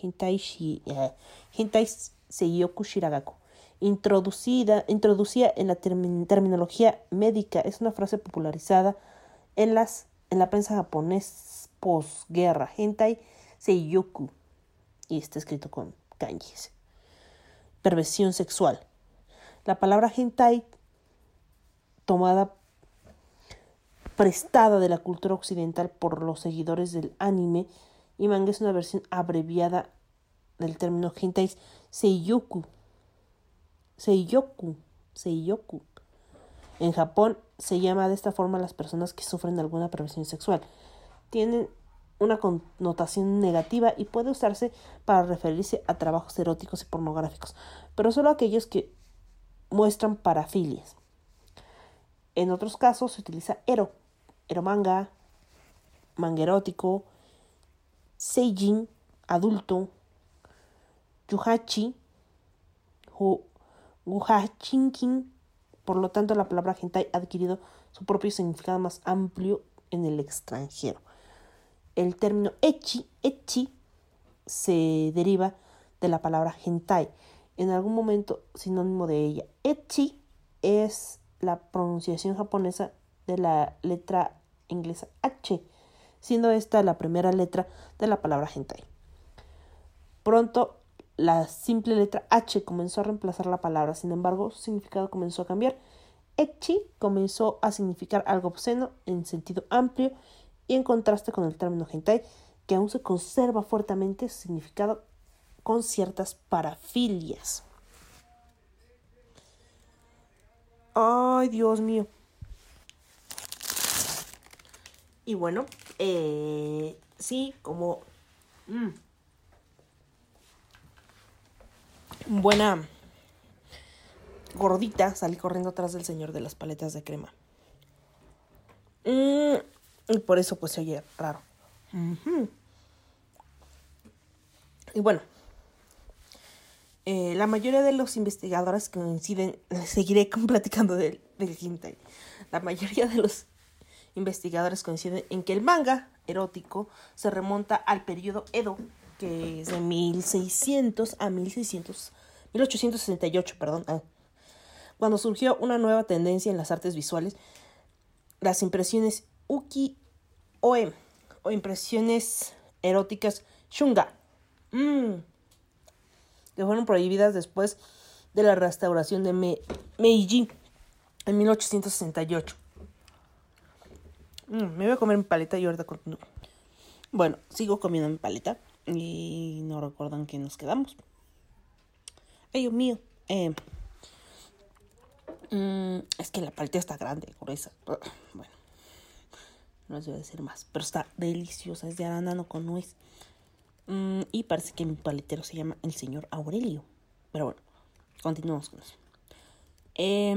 Speaker 1: Hentai, shi, eh, hentai Seiyoku Shiragaku. Introducida, en la termin- terminología médica, es una frase popularizada en, las, en la prensa japonés posguerra. Hentai Seiyoku. Y está escrito con kanjis. Perversión sexual. La palabra hentai, tomada prestada de la cultura occidental por los seguidores del anime y manga, es una versión abreviada del término hentai seiyoku. Seiyoku. Seiyoku. En Japón se llama de esta forma a las personas que sufren de alguna perversión sexual. Tienen una connotación negativa y puede usarse para referirse a trabajos eróticos y pornográficos, pero solo aquellos que muestran parafilias. En otros casos se utiliza ero, eromanga, manga erótico, seijin, adulto, yuhachi, Guhachinkin. Por lo tanto, la palabra hentai ha adquirido su propio significado más amplio en el extranjero. El término echi, echi se deriva de la palabra hentai, en algún momento sinónimo de ella. Echi es la pronunciación japonesa de la letra inglesa H, siendo esta la primera letra de la palabra hentai. Pronto la simple letra H comenzó a reemplazar la palabra, sin embargo su significado comenzó a cambiar. Echi comenzó a significar algo obsceno en sentido amplio y en contraste con el término hentai, que aún se conserva fuertemente su significado con ciertas parafilias. Ay, Dios mío. Y bueno, eh, sí, como mm, buena gordita, salí corriendo atrás del señor de las paletas de crema. Mm, y por eso pues se oye raro. Y bueno, eh, la mayoría de los investigadores coinciden, seguiré platicando del, del. La mayoría de los investigadores coinciden en que el manga erótico se remonta al periodo Edo, que es de 1600 a 1600, 1868, perdón, ah, cuando surgió una nueva tendencia en las artes visuales, las impresiones uki-oe o impresiones eróticas shunga, mm, que fueron prohibidas después de la restauración de Me- Meiji en 1868. Mm, me voy a comer mi paleta y ahorita continúo. Bueno, sigo comiendo mi paleta y no recuerdan que nos quedamos. Ay, Dios mío. Eh, mm, es que la paleta está grande, gruesa. Bueno, no les voy a decir más, pero está deliciosa. Es de arándano con nuez. Mm, y parece que mi paletero se llama el señor Aurelio. Pero bueno, continuamos con eso. Em,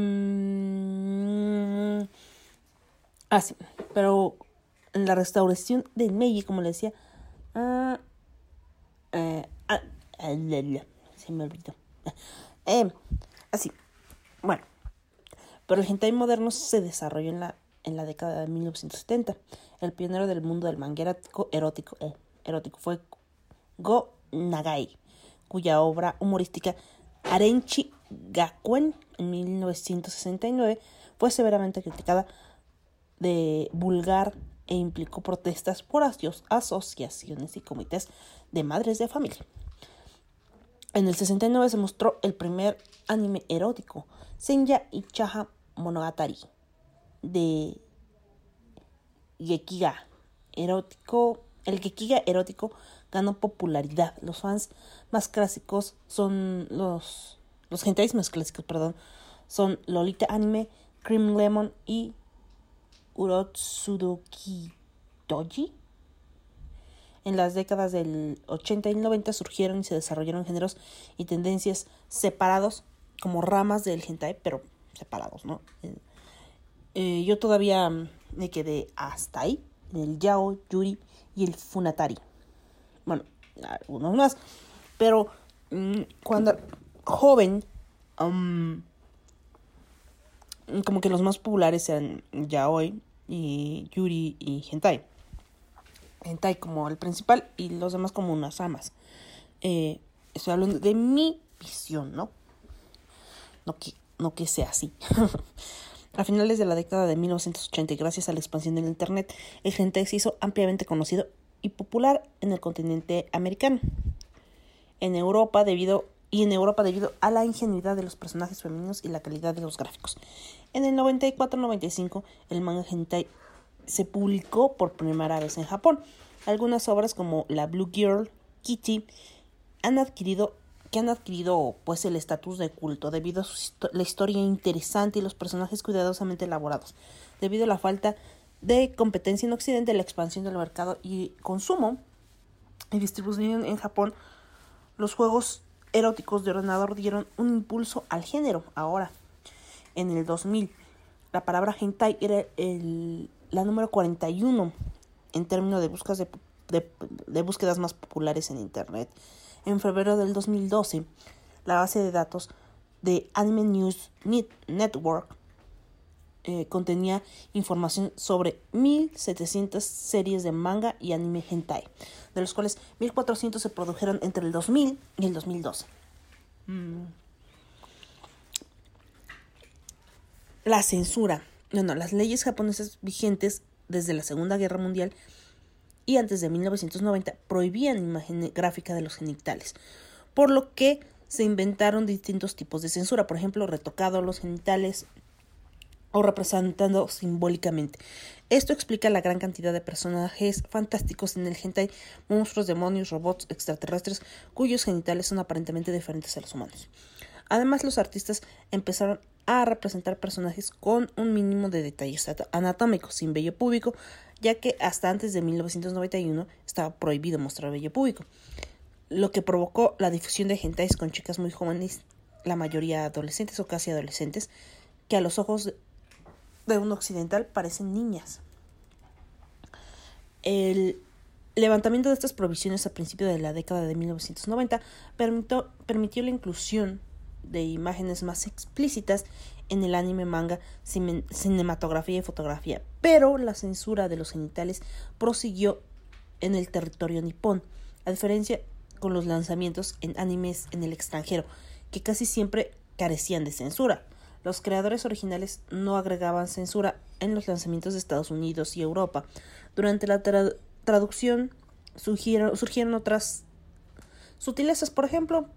Speaker 1: ah, sí, pero en la restauración de Meiji, como le decía, ah, eh, ah, ah, se me olvidó. Em, así, bueno, pero el hentai moderno se desarrolló en la, en la década de 1970. El pionero del mundo del manga erótico, erótico, eh, erótico fue Go Nagai, cuya obra humorística Arenchi Gakuen en 1969 fue severamente criticada de vulgar e implicó protestas por aso- asociaciones y comités de madres de familia. En el 69 se mostró el primer anime erótico, Senya Ichaha Monogatari, de Gekiga erótico. El Gekiga erótico ganó popularidad. Los fans más clásicos son los los más clásicos, perdón, son Lolita Anime, Cream Lemon y Urotsudoki Doji. En las décadas del 80 y 90 surgieron y se desarrollaron géneros y tendencias separados como ramas del hentai, pero separados, ¿no? Eh, yo todavía me quedé hasta ahí, el yao, yuri y el funatari. Bueno, algunos más, pero mm, cuando joven, como que los más populares eran yaoi y yuri y hentai. Hentai como el principal y los demás como unas ramas. Eh, estoy hablando de mi visión, ¿no? No que, no que sea así. A finales de la década de 1980, y gracias a la expansión del Internet, el hentai se hizo ampliamente conocido y popular en el continente americano. En Europa debido y en Europa debido a la ingenuidad de los personajes femeninos y la calidad de los gráficos. En el 94-95 el manga hentai se publicó por primera vez en Japón. Algunas obras como La Blue Girl, Kitty han adquirido que han adquirido pues el estatus de culto debido a su la historia interesante y los personajes cuidadosamente elaborados. Debido a la falta de competencia en Occidente, la expansión del mercado y consumo y distribución en Japón, los juegos eróticos de ordenador dieron un impulso al género. Ahora, en el 2000, la palabra hentai era el, la número 41 en términos de de, búsquedas más populares en Internet. En febrero del 2012, la base de datos de Anime News Net- Network eh, contenía información sobre 1700 series de manga y anime hentai, de los cuales 1400 se produjeron entre el 2000 y el 2012. Mm. La censura. No, no, las leyes japonesas vigentes desde la Segunda Guerra Mundial y antes de 1990 prohibían imagen gráfica de los genitales, por lo que se inventaron distintos tipos de censura, por ejemplo, retocado los genitales o representando simbólicamente. Esto explica la gran cantidad de personajes fantásticos en el hentai, monstruos, demonios, robots, extraterrestres, cuyos genitales son aparentemente diferentes a los humanos. Además, los artistas empezaron a representar personajes con un mínimo de detalles at- anatómicos, sin vello púbico, ya que hasta antes de 1991 estaba prohibido mostrar vello púbico, lo que provocó la difusión de hentais con chicas muy jóvenes, la mayoría adolescentes o casi adolescentes, que a los ojos de- de un occidental parecen niñas. El levantamiento de estas provisiones a principios de la década de 1990 permitió, permitió la inclusión de imágenes más explícitas en el anime, manga, cine- cinematografía y fotografía, pero la censura de los genitales prosiguió en el territorio nipón, a diferencia con los lanzamientos en animes en el extranjero, que casi siempre carecían de censura. Los creadores originales no agregaban censura en los lanzamientos de Estados Unidos y Europa. Durante la tra- traducción surgieron, surgieron otras sutilezas, por ejemplo,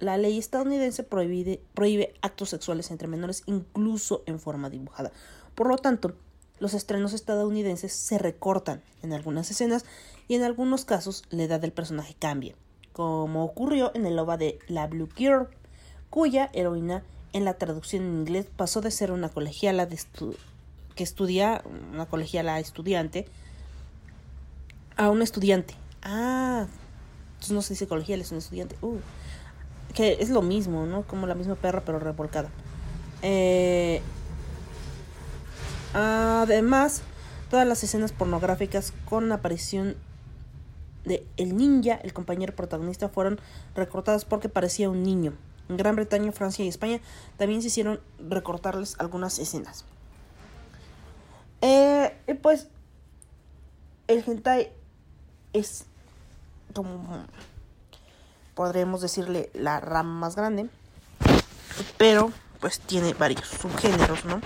Speaker 1: la ley estadounidense prohíbe, prohíbe actos sexuales entre menores incluso en forma dibujada. Por lo tanto, los estrenos estadounidenses se recortan en algunas escenas y en algunos casos la edad del personaje cambia, como ocurrió en el OVA de La Blue Girl, cuya heroína en la traducción en inglés pasó de ser una colegiala de que estudia, una colegiala estudiante, a un estudiante. Ah, entonces no se dice colegial, es un estudiante. Uh, que es lo mismo, ¿no? Como la misma perra, pero revolcada. Eh, además, todas las escenas pornográficas con aparición de el ninja, el compañero protagonista, fueron recortadas porque parecía un niño. En Gran Bretaña, Francia y España también se hicieron recortarles algunas escenas. Eh, pues, el hentai es como podríamos decirle la rama más grande, pero pues tiene varios subgéneros, ¿no?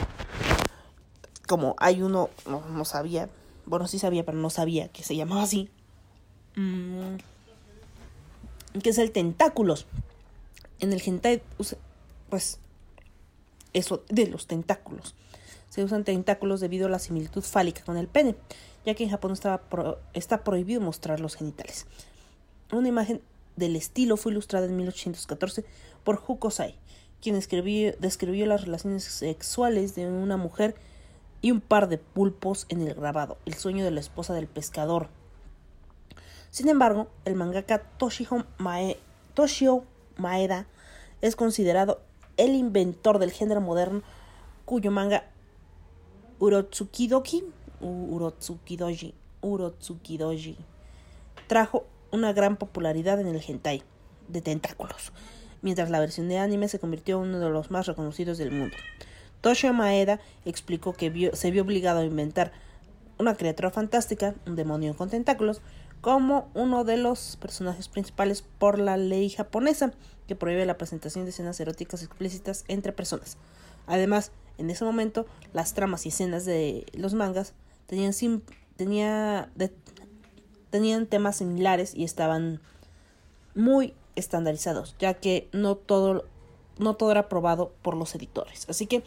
Speaker 1: Como hay uno, no, no sabía, bueno, sí sabía, pero no sabía que se llamaba así, mm, que es el tentáculos. En el hentai, pues, eso de los tentáculos. Se usan tentáculos debido a la similitud fálica con el pene, ya que en Japón está prohibido mostrar los genitales. Una imagen del estilo fue ilustrada en 1814 por Hukosai, quien escribió- describió las relaciones sexuales de una mujer y un par de pulpos en el grabado, El sueño de la esposa del pescador. Sin embargo, el mangaka Toshio, Toshio Maeda es considerado el inventor del género moderno cuyo manga Urotsukidoki Urotsukidoji Urotsukidoji trajo una gran popularidad en el hentai de tentáculos, mientras la versión de anime se convirtió en uno de los más reconocidos del mundo. Toshio Maeda explicó que se vio obligado a inventar una criatura fantástica, un demonio con tentáculos, como uno de los personajes principales por la ley japonesa que prohíbe la presentación de escenas eróticas explícitas entre personas. Además, en ese momento, las tramas y escenas de los mangas tenían, sim- tenía tenían temas similares y estaban muy estandarizados, ya que no todo, no todo era aprobado por los editores. Así que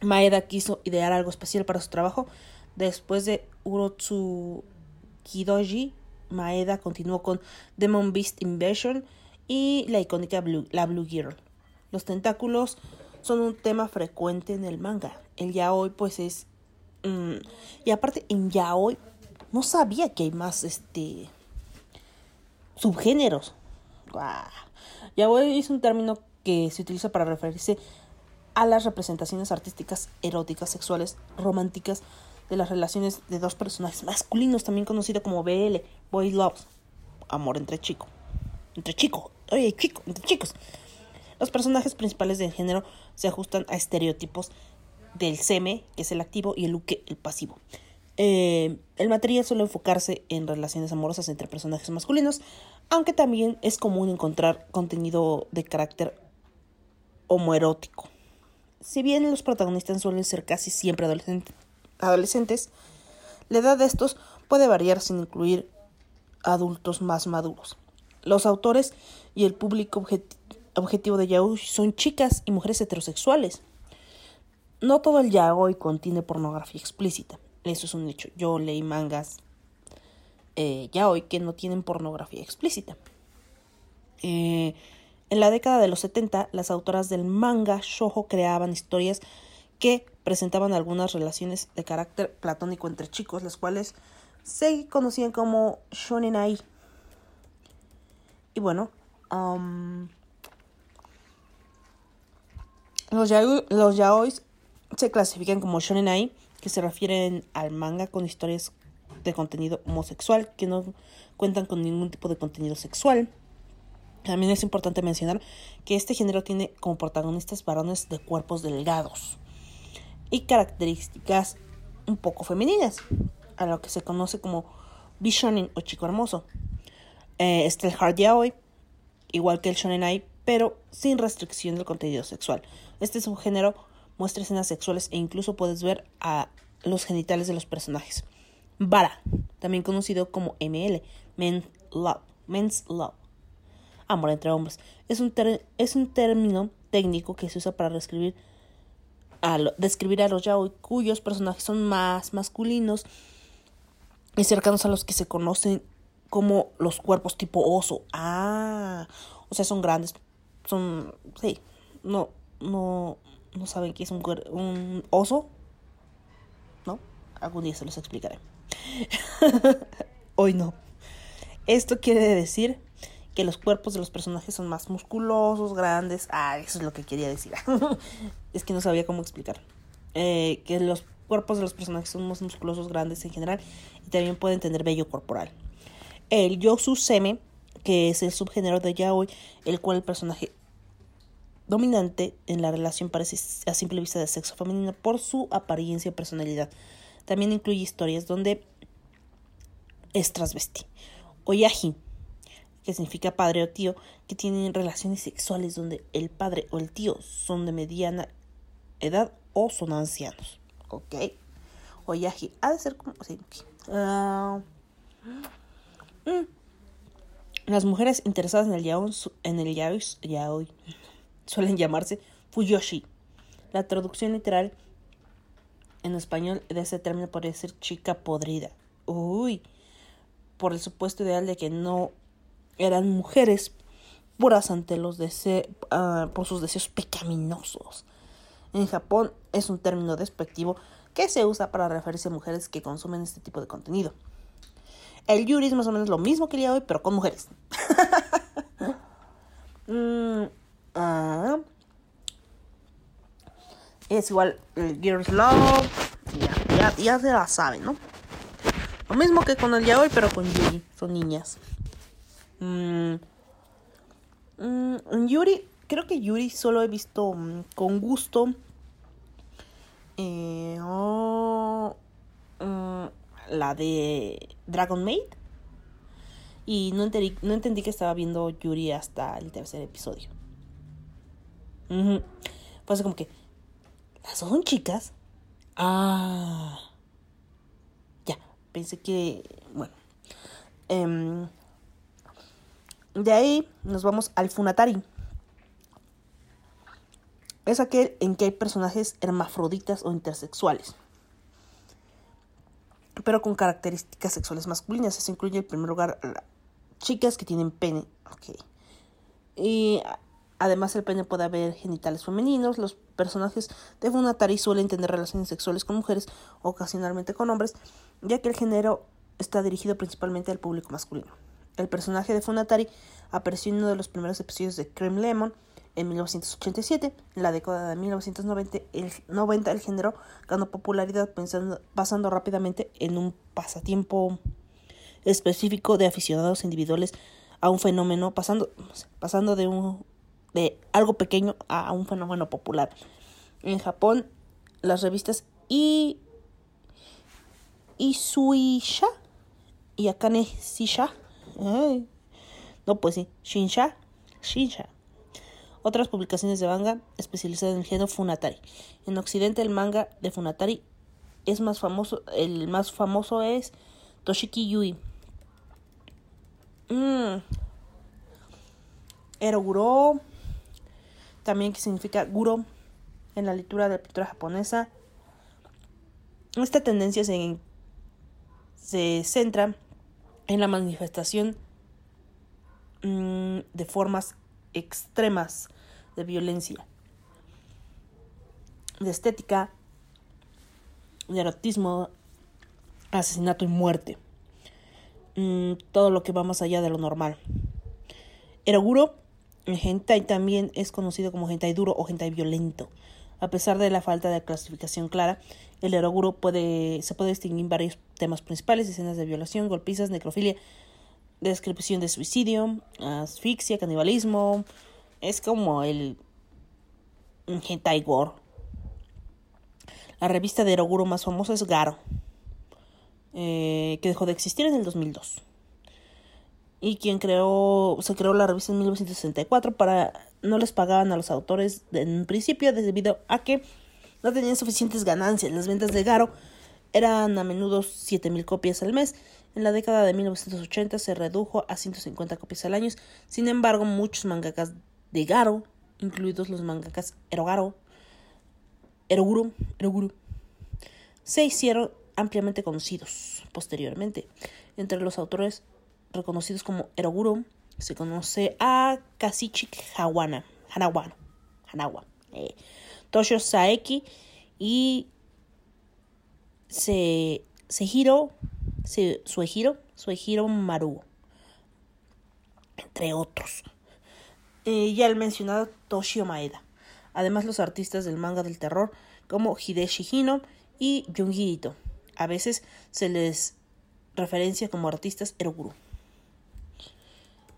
Speaker 1: Maeda quiso idear algo especial para su trabajo. Después de Urotsukidoji, Maeda continuó con Demon Beast Invasion y la icónica Blue- la Blue Girl. Los tentáculos son un tema frecuente en el manga. El yaoi pues es... mm, y aparte en yaoi no sabía que hay más este subgéneros. Guau. Yaoi es un término que se utiliza para referirse a las representaciones artísticas eróticas, sexuales, románticas de las relaciones de dos personajes masculinos, también conocido como BL, Boy Love, amor entre chico, entre chico, oye chico, entre chicos. Los personajes principales del género se ajustan a estereotipos del seme, que es el activo, y el uke, el pasivo. Eh, el material suele enfocarse en relaciones amorosas entre personajes masculinos, aunque también es común encontrar contenido de carácter homoerótico. Si bien los protagonistas suelen ser casi siempre adolescent- adolescentes, la edad de estos puede variar sin incluir adultos más maduros. Los autores y el público objet- objetivo de yaoi son chicas y mujeres heterosexuales. No todo el yaoi contiene pornografía explícita. Eso es un hecho. Yo leí mangas eh, yaoi que no tienen pornografía explícita. Eh, en la década de los 70, las autoras del manga shoujo creaban historias que presentaban algunas relaciones de carácter platónico entre chicos, las cuales se conocían como shonen ai. Y bueno, am, los, yaoi, los yaois se clasifican como shonen ai, que se refieren al manga con historias de contenido homosexual que no cuentan con ningún tipo de contenido sexual. También es importante mencionar que este género tiene como protagonistas varones de cuerpos delgados y características un poco femeninas, a lo que se conoce como bishonen o chico hermoso. Eh, está el hard yaoi, igual que el shonen ai, pero sin restricción del contenido sexual. Este subgénero muestra escenas sexuales e incluso puedes ver a los genitales de los personajes. Bara, también conocido como ML, Men Love, Men's Love, amor entre hombres, es un, es un término técnico que se usa para describir a, describir a los yaoi cuyos personajes son más masculinos y cercanos a los que se conocen como los cuerpos tipo oso. Ah, o sea, son grandes. Son, sí, no, no, no saben qué es un, un oso. ¿No? Algún día se los explicaré. Hoy no. Esto quiere decir que los cuerpos de los personajes son más musculosos, grandes. Ah, eso es lo que quería decir. es que no sabía cómo explicar. Eh, que los cuerpos de los personajes son más musculosos, grandes en general. Y también pueden tener vello corporal. El Yosu Seme, que es el subgénero de Yaoi, el cual el personaje dominante en la relación parece a simple vista de sexo femenino por su apariencia y personalidad. También incluye historias donde es transvesti. Oyaji, que significa padre o tío, que tienen relaciones sexuales donde el padre o el tío son de mediana edad o son ancianos. ¿Ok? Oyaji, ha de ser como... sí, ok. Ah, mm. Las mujeres interesadas en el yaoi, en yaoi suelen llamarse fuyoshi. La traducción literal en español de ese término podría ser chica podrida. Uy, por el supuesto ideal de que no eran mujeres puras ante los deseos, por sus deseos pecaminosos. En Japón es un término despectivo que se usa para referirse a mujeres que consumen este tipo de contenido. El yuri es más o menos lo mismo que el yaoi, pero con mujeres. Mm, ah. Es igual el Girls Love. Ya, ya, se la saben, ¿no? Lo mismo que con el yaoi, pero con Yuri. Son niñas. Mm, mm, Yuri, creo que Yuri solo he visto mm, con gusto. eh, oh, la de Dragon Maid. Y no entendí, no entendí que estaba viendo Yuri hasta el tercer episodio. Fue así como que. ¿Las son chicas? Ah. Ya, pensé que. Bueno. Em, de ahí nos vamos al Funatari. Es aquel en que hay personajes hermafroditas o intersexuales. Pero con características sexuales masculinas. Eso incluye en primer lugar chicas que tienen pene. Ok. Y además el pene puede haber genitales femeninos. Los personajes de Funatari suelen tener relaciones sexuales con mujeres, ocasionalmente con hombres, ya que el género está dirigido principalmente al público masculino. El personaje de Funatari apareció en uno de los primeros episodios de Cream Lemon en 1987. En la década de 1990 el, 90, el género ganó popularidad pensando- pasando rápidamente en un pasatiempo específico de aficionados individuales a un fenómeno, pasando de un de algo pequeño a un fenómeno popular. En Japón, las revistas I Isuisha y Akane Sisha. Ay, no, pues sí, Shinsha, Shinsha. Otras publicaciones de manga especializadas en el género Funatari. En Occidente el manga de Funatari es más famoso, el más famoso es Toshiki Yui. Mm. Eroguro, también que significa guro en la lectura de la pintura japonesa. Esta tendencia se, se centra en la manifestación mm, de formas extremas de violencia, de estética, de erotismo, asesinato y muerte. Mm, todo lo que va más allá de lo normal. Eroguro, en hentai también es conocido como hentai duro o hentai violento. A pesar de la falta de clasificación clara, el eroguro puede, se puede distinguir varios temas principales, escenas de violación, golpizas, necrofilia, descripción de suicidio, asfixia, canibalismo. Es como el hentai gore. La revista de eroguro más famosa es Garo, eh, que dejó de existir en el 2002 y quien creó, se creó la revista en 1964 para no les pagaban a los autores en principio debido a que no tenían suficientes ganancias. Las ventas de Garo eran a menudo 7000 copias al mes. En la década de 1980 se redujo a 150 copias al año. Sin embargo, muchos mangakas de Garo, incluidos los mangakas Erogaro, Eroguro, Eroguro, se hicieron ampliamente conocidos posteriormente. Entre los autores reconocidos como Eroguro, se conoce a Kazuchi Hawana, Hanawa, Hanawa, eh, Toshio Saeki y Se, Se, Suehiro, Suehiro Maru, entre otros. Eh, ya el mencionado Toshio Maeda. Además, los artistas del manga del terror como Hideshi Hino y Junji Ito. A veces se les referencia como artistas Eroguro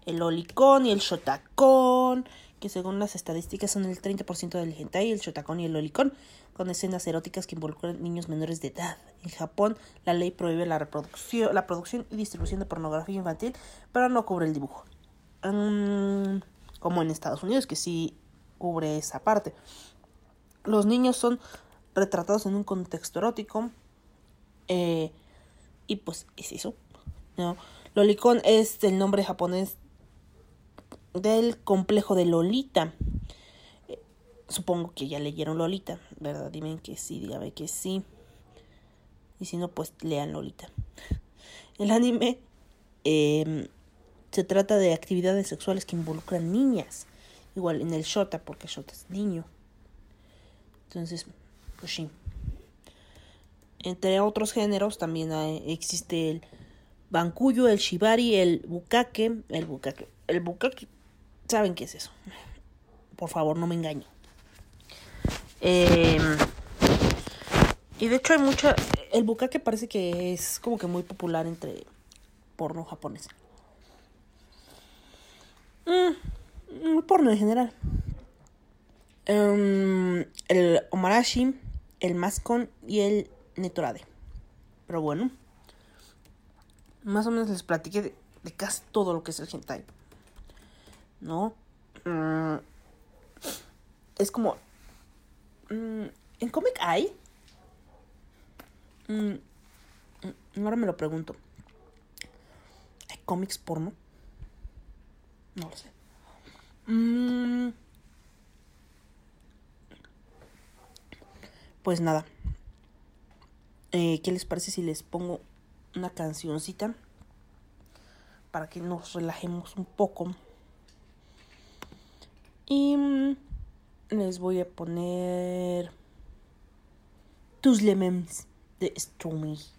Speaker 1: el olicón y el shotacón, que según las estadísticas son el 30% del hentai, el shotacón y el olicón, con escenas eróticas que involucran niños menores de edad. En Japón, la ley prohíbe la reproducción, la producción y distribución de pornografía infantil, pero no cubre el dibujo. Como en Estados Unidos, que sí cubre esa parte. Los niños son retratados en un contexto erótico. eh, y pues es eso. ¿no? Lolicón es el nombre japonés del complejo de Lolita. Eh, supongo que ya leyeron Lolita, ¿verdad? Dime que sí, dígame que sí. Y si no, pues lean Lolita. El anime eh, se trata de actividades sexuales que involucran niñas. Igual en el Shota, porque Shota es niño. Entonces, pues sí. Entre otros géneros también existe el Bankuyo, el Shibari, el Bukake. El Bukake. El Bukake. ¿Saben qué es eso? Por favor, no me engañen. Eh, y de hecho hay mucha... El Bukake parece que es como que muy popular entre porno japonés. Mm, porno en general. Em, el Omarashi, el Mascon y el Netorade. Pero bueno. Más o menos les platiqué de, de casi todo lo que es el hentai. ¿No? Mm, es como... mm, ¿En cómic hay? Mm, ahora me lo pregunto. ¿Hay cómics porno? No lo sé. Pues nada. Eh, ¿Qué les parece si les pongo una cancioncita? Para que nos relajemos un poco. Y mm, les voy a poner Tus Lemons de Stormy.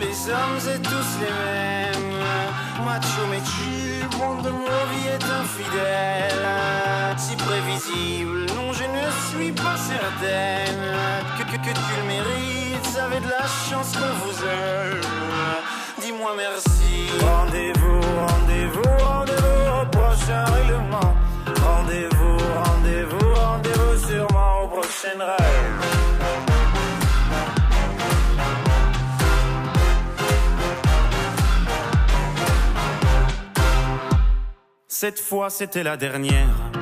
Speaker 4: Les hommes êtes tous les mêmes
Speaker 5: Macho mais tu, monde de est infidèle. Si prévisible, certaine que, que, que tu le mérites. Vous avez de la chance qu'on vous aime. Dis-moi merci. Rendez-vous, rendez-vous, rendez-vous au prochain règlement. Rendez-vous, rendez-vous, rendez-vous sûrement au prochain rêve. Cette fois c'était la dernière.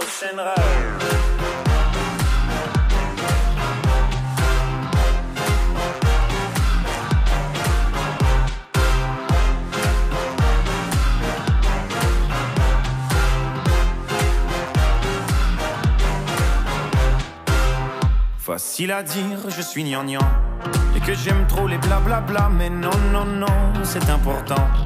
Speaker 5: sûrement au prochain rêve. Facile à dire, je suis gnangnan Et que j'aime trop les blablabla Mais non, non, non, c'est important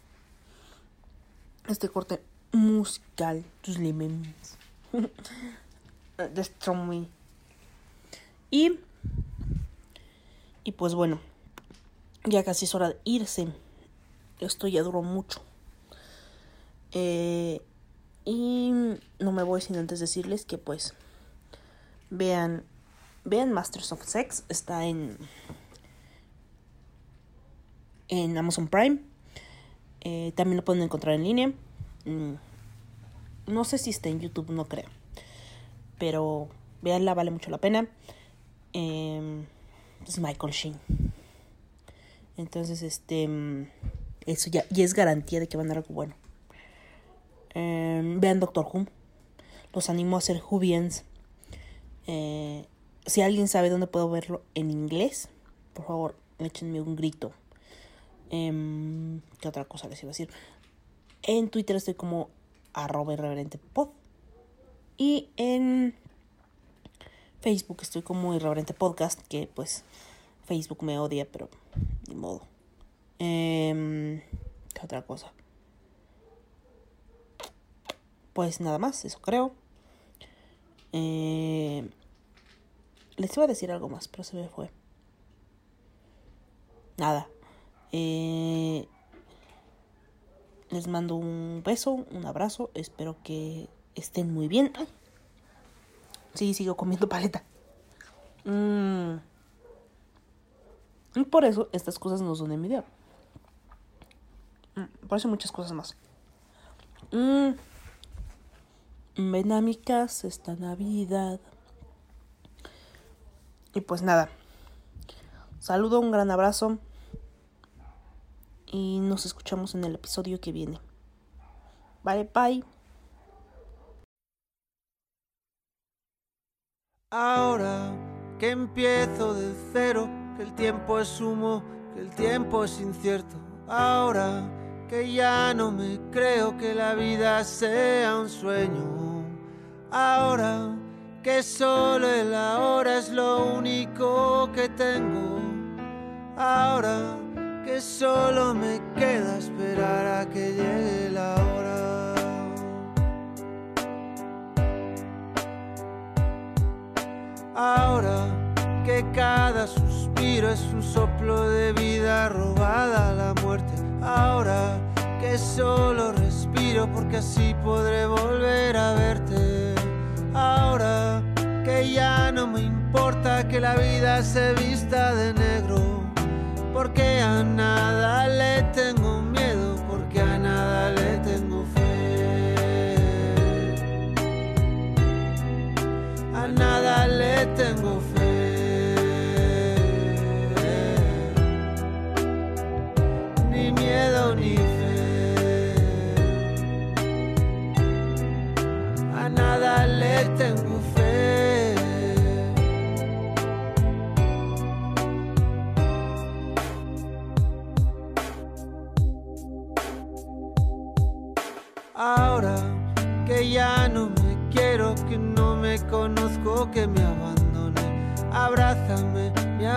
Speaker 1: este corte musical tus lemons de Stromy y y pues bueno ya casi es hora de irse. Esto ya duró mucho. Eh, y no me voy sin antes decirles que pues vean vean Masters of Sex. Está en en Amazon Prime. Eh, también lo pueden encontrar en línea. Mm, No sé si está en YouTube, no creo. Pero véanla, vale mucho la pena. Eh, es Michael Sheen. Entonces, este. mm, Eso ya, ya es garantía de que van a dar algo bueno. Eh, vean Doctor Who. Los animo a hacer Whovians. Eh, si alguien sabe dónde puedo verlo en inglés, por favor, échenme un grito. Em, ¿Qué otra cosa les iba a decir? En Twitter estoy como arroba irreverente. Y en Facebook estoy como irreverente podcast, que pues Facebook me odia, pero ni modo. Em, ¿Qué otra cosa? Pues nada más, eso creo. Eh, les iba a decir algo más, pero se me fue. Nada. Eh, les mando un beso, un abrazo. Espero que estén muy bien. Sí, sigo comiendo paleta. Mm. Y por eso estas cosas no son en video. Mm, Por eso muchas cosas más. Mm. Ven a mi casa esta Navidad. Y pues nada. Saludo, un gran abrazo. Y nos escuchamos en el episodio que viene. Vale, bye.
Speaker 6: Ahora que empiezo de cero, que el tiempo es humo, que el tiempo es incierto. Ahora que ya no me creo que la vida sea un sueño. Ahora que solo el ahora es lo único que tengo. Ahora que solo me queda esperar a que llegue la hora. Ahora que cada suspiro es un soplo de vida robada a la muerte. Ahora que solo respiro porque así podré volver a verte. Ahora que ya no me importa que la vida se vista de. Porque a nada le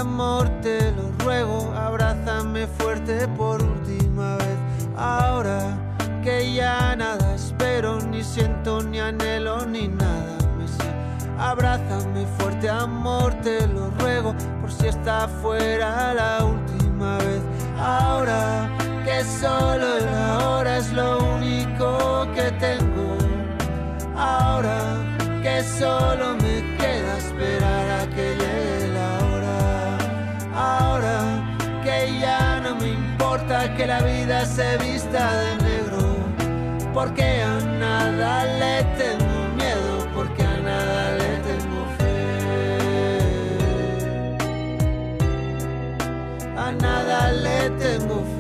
Speaker 6: amor, te lo ruego. Abrázame fuerte por última vez. Ahora que ya nada espero, ni siento, ni anhelo, ni nada me sé. Abrázame fuerte, amor, te lo ruego, por si está fuera la última vez. Ahora que solo el ahora es lo único que tengo. Ahora que solo me que la vida se vista de negro. Porque a nada le tengo miedo, porque a nada le tengo fe. A nada le tengo fe.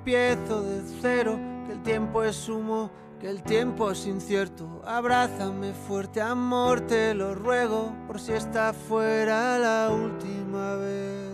Speaker 6: Empiezo de cero, que el tiempo es humo, que el tiempo es incierto. Abrázame fuerte, amor, te lo ruego, por si está fuera la última vez.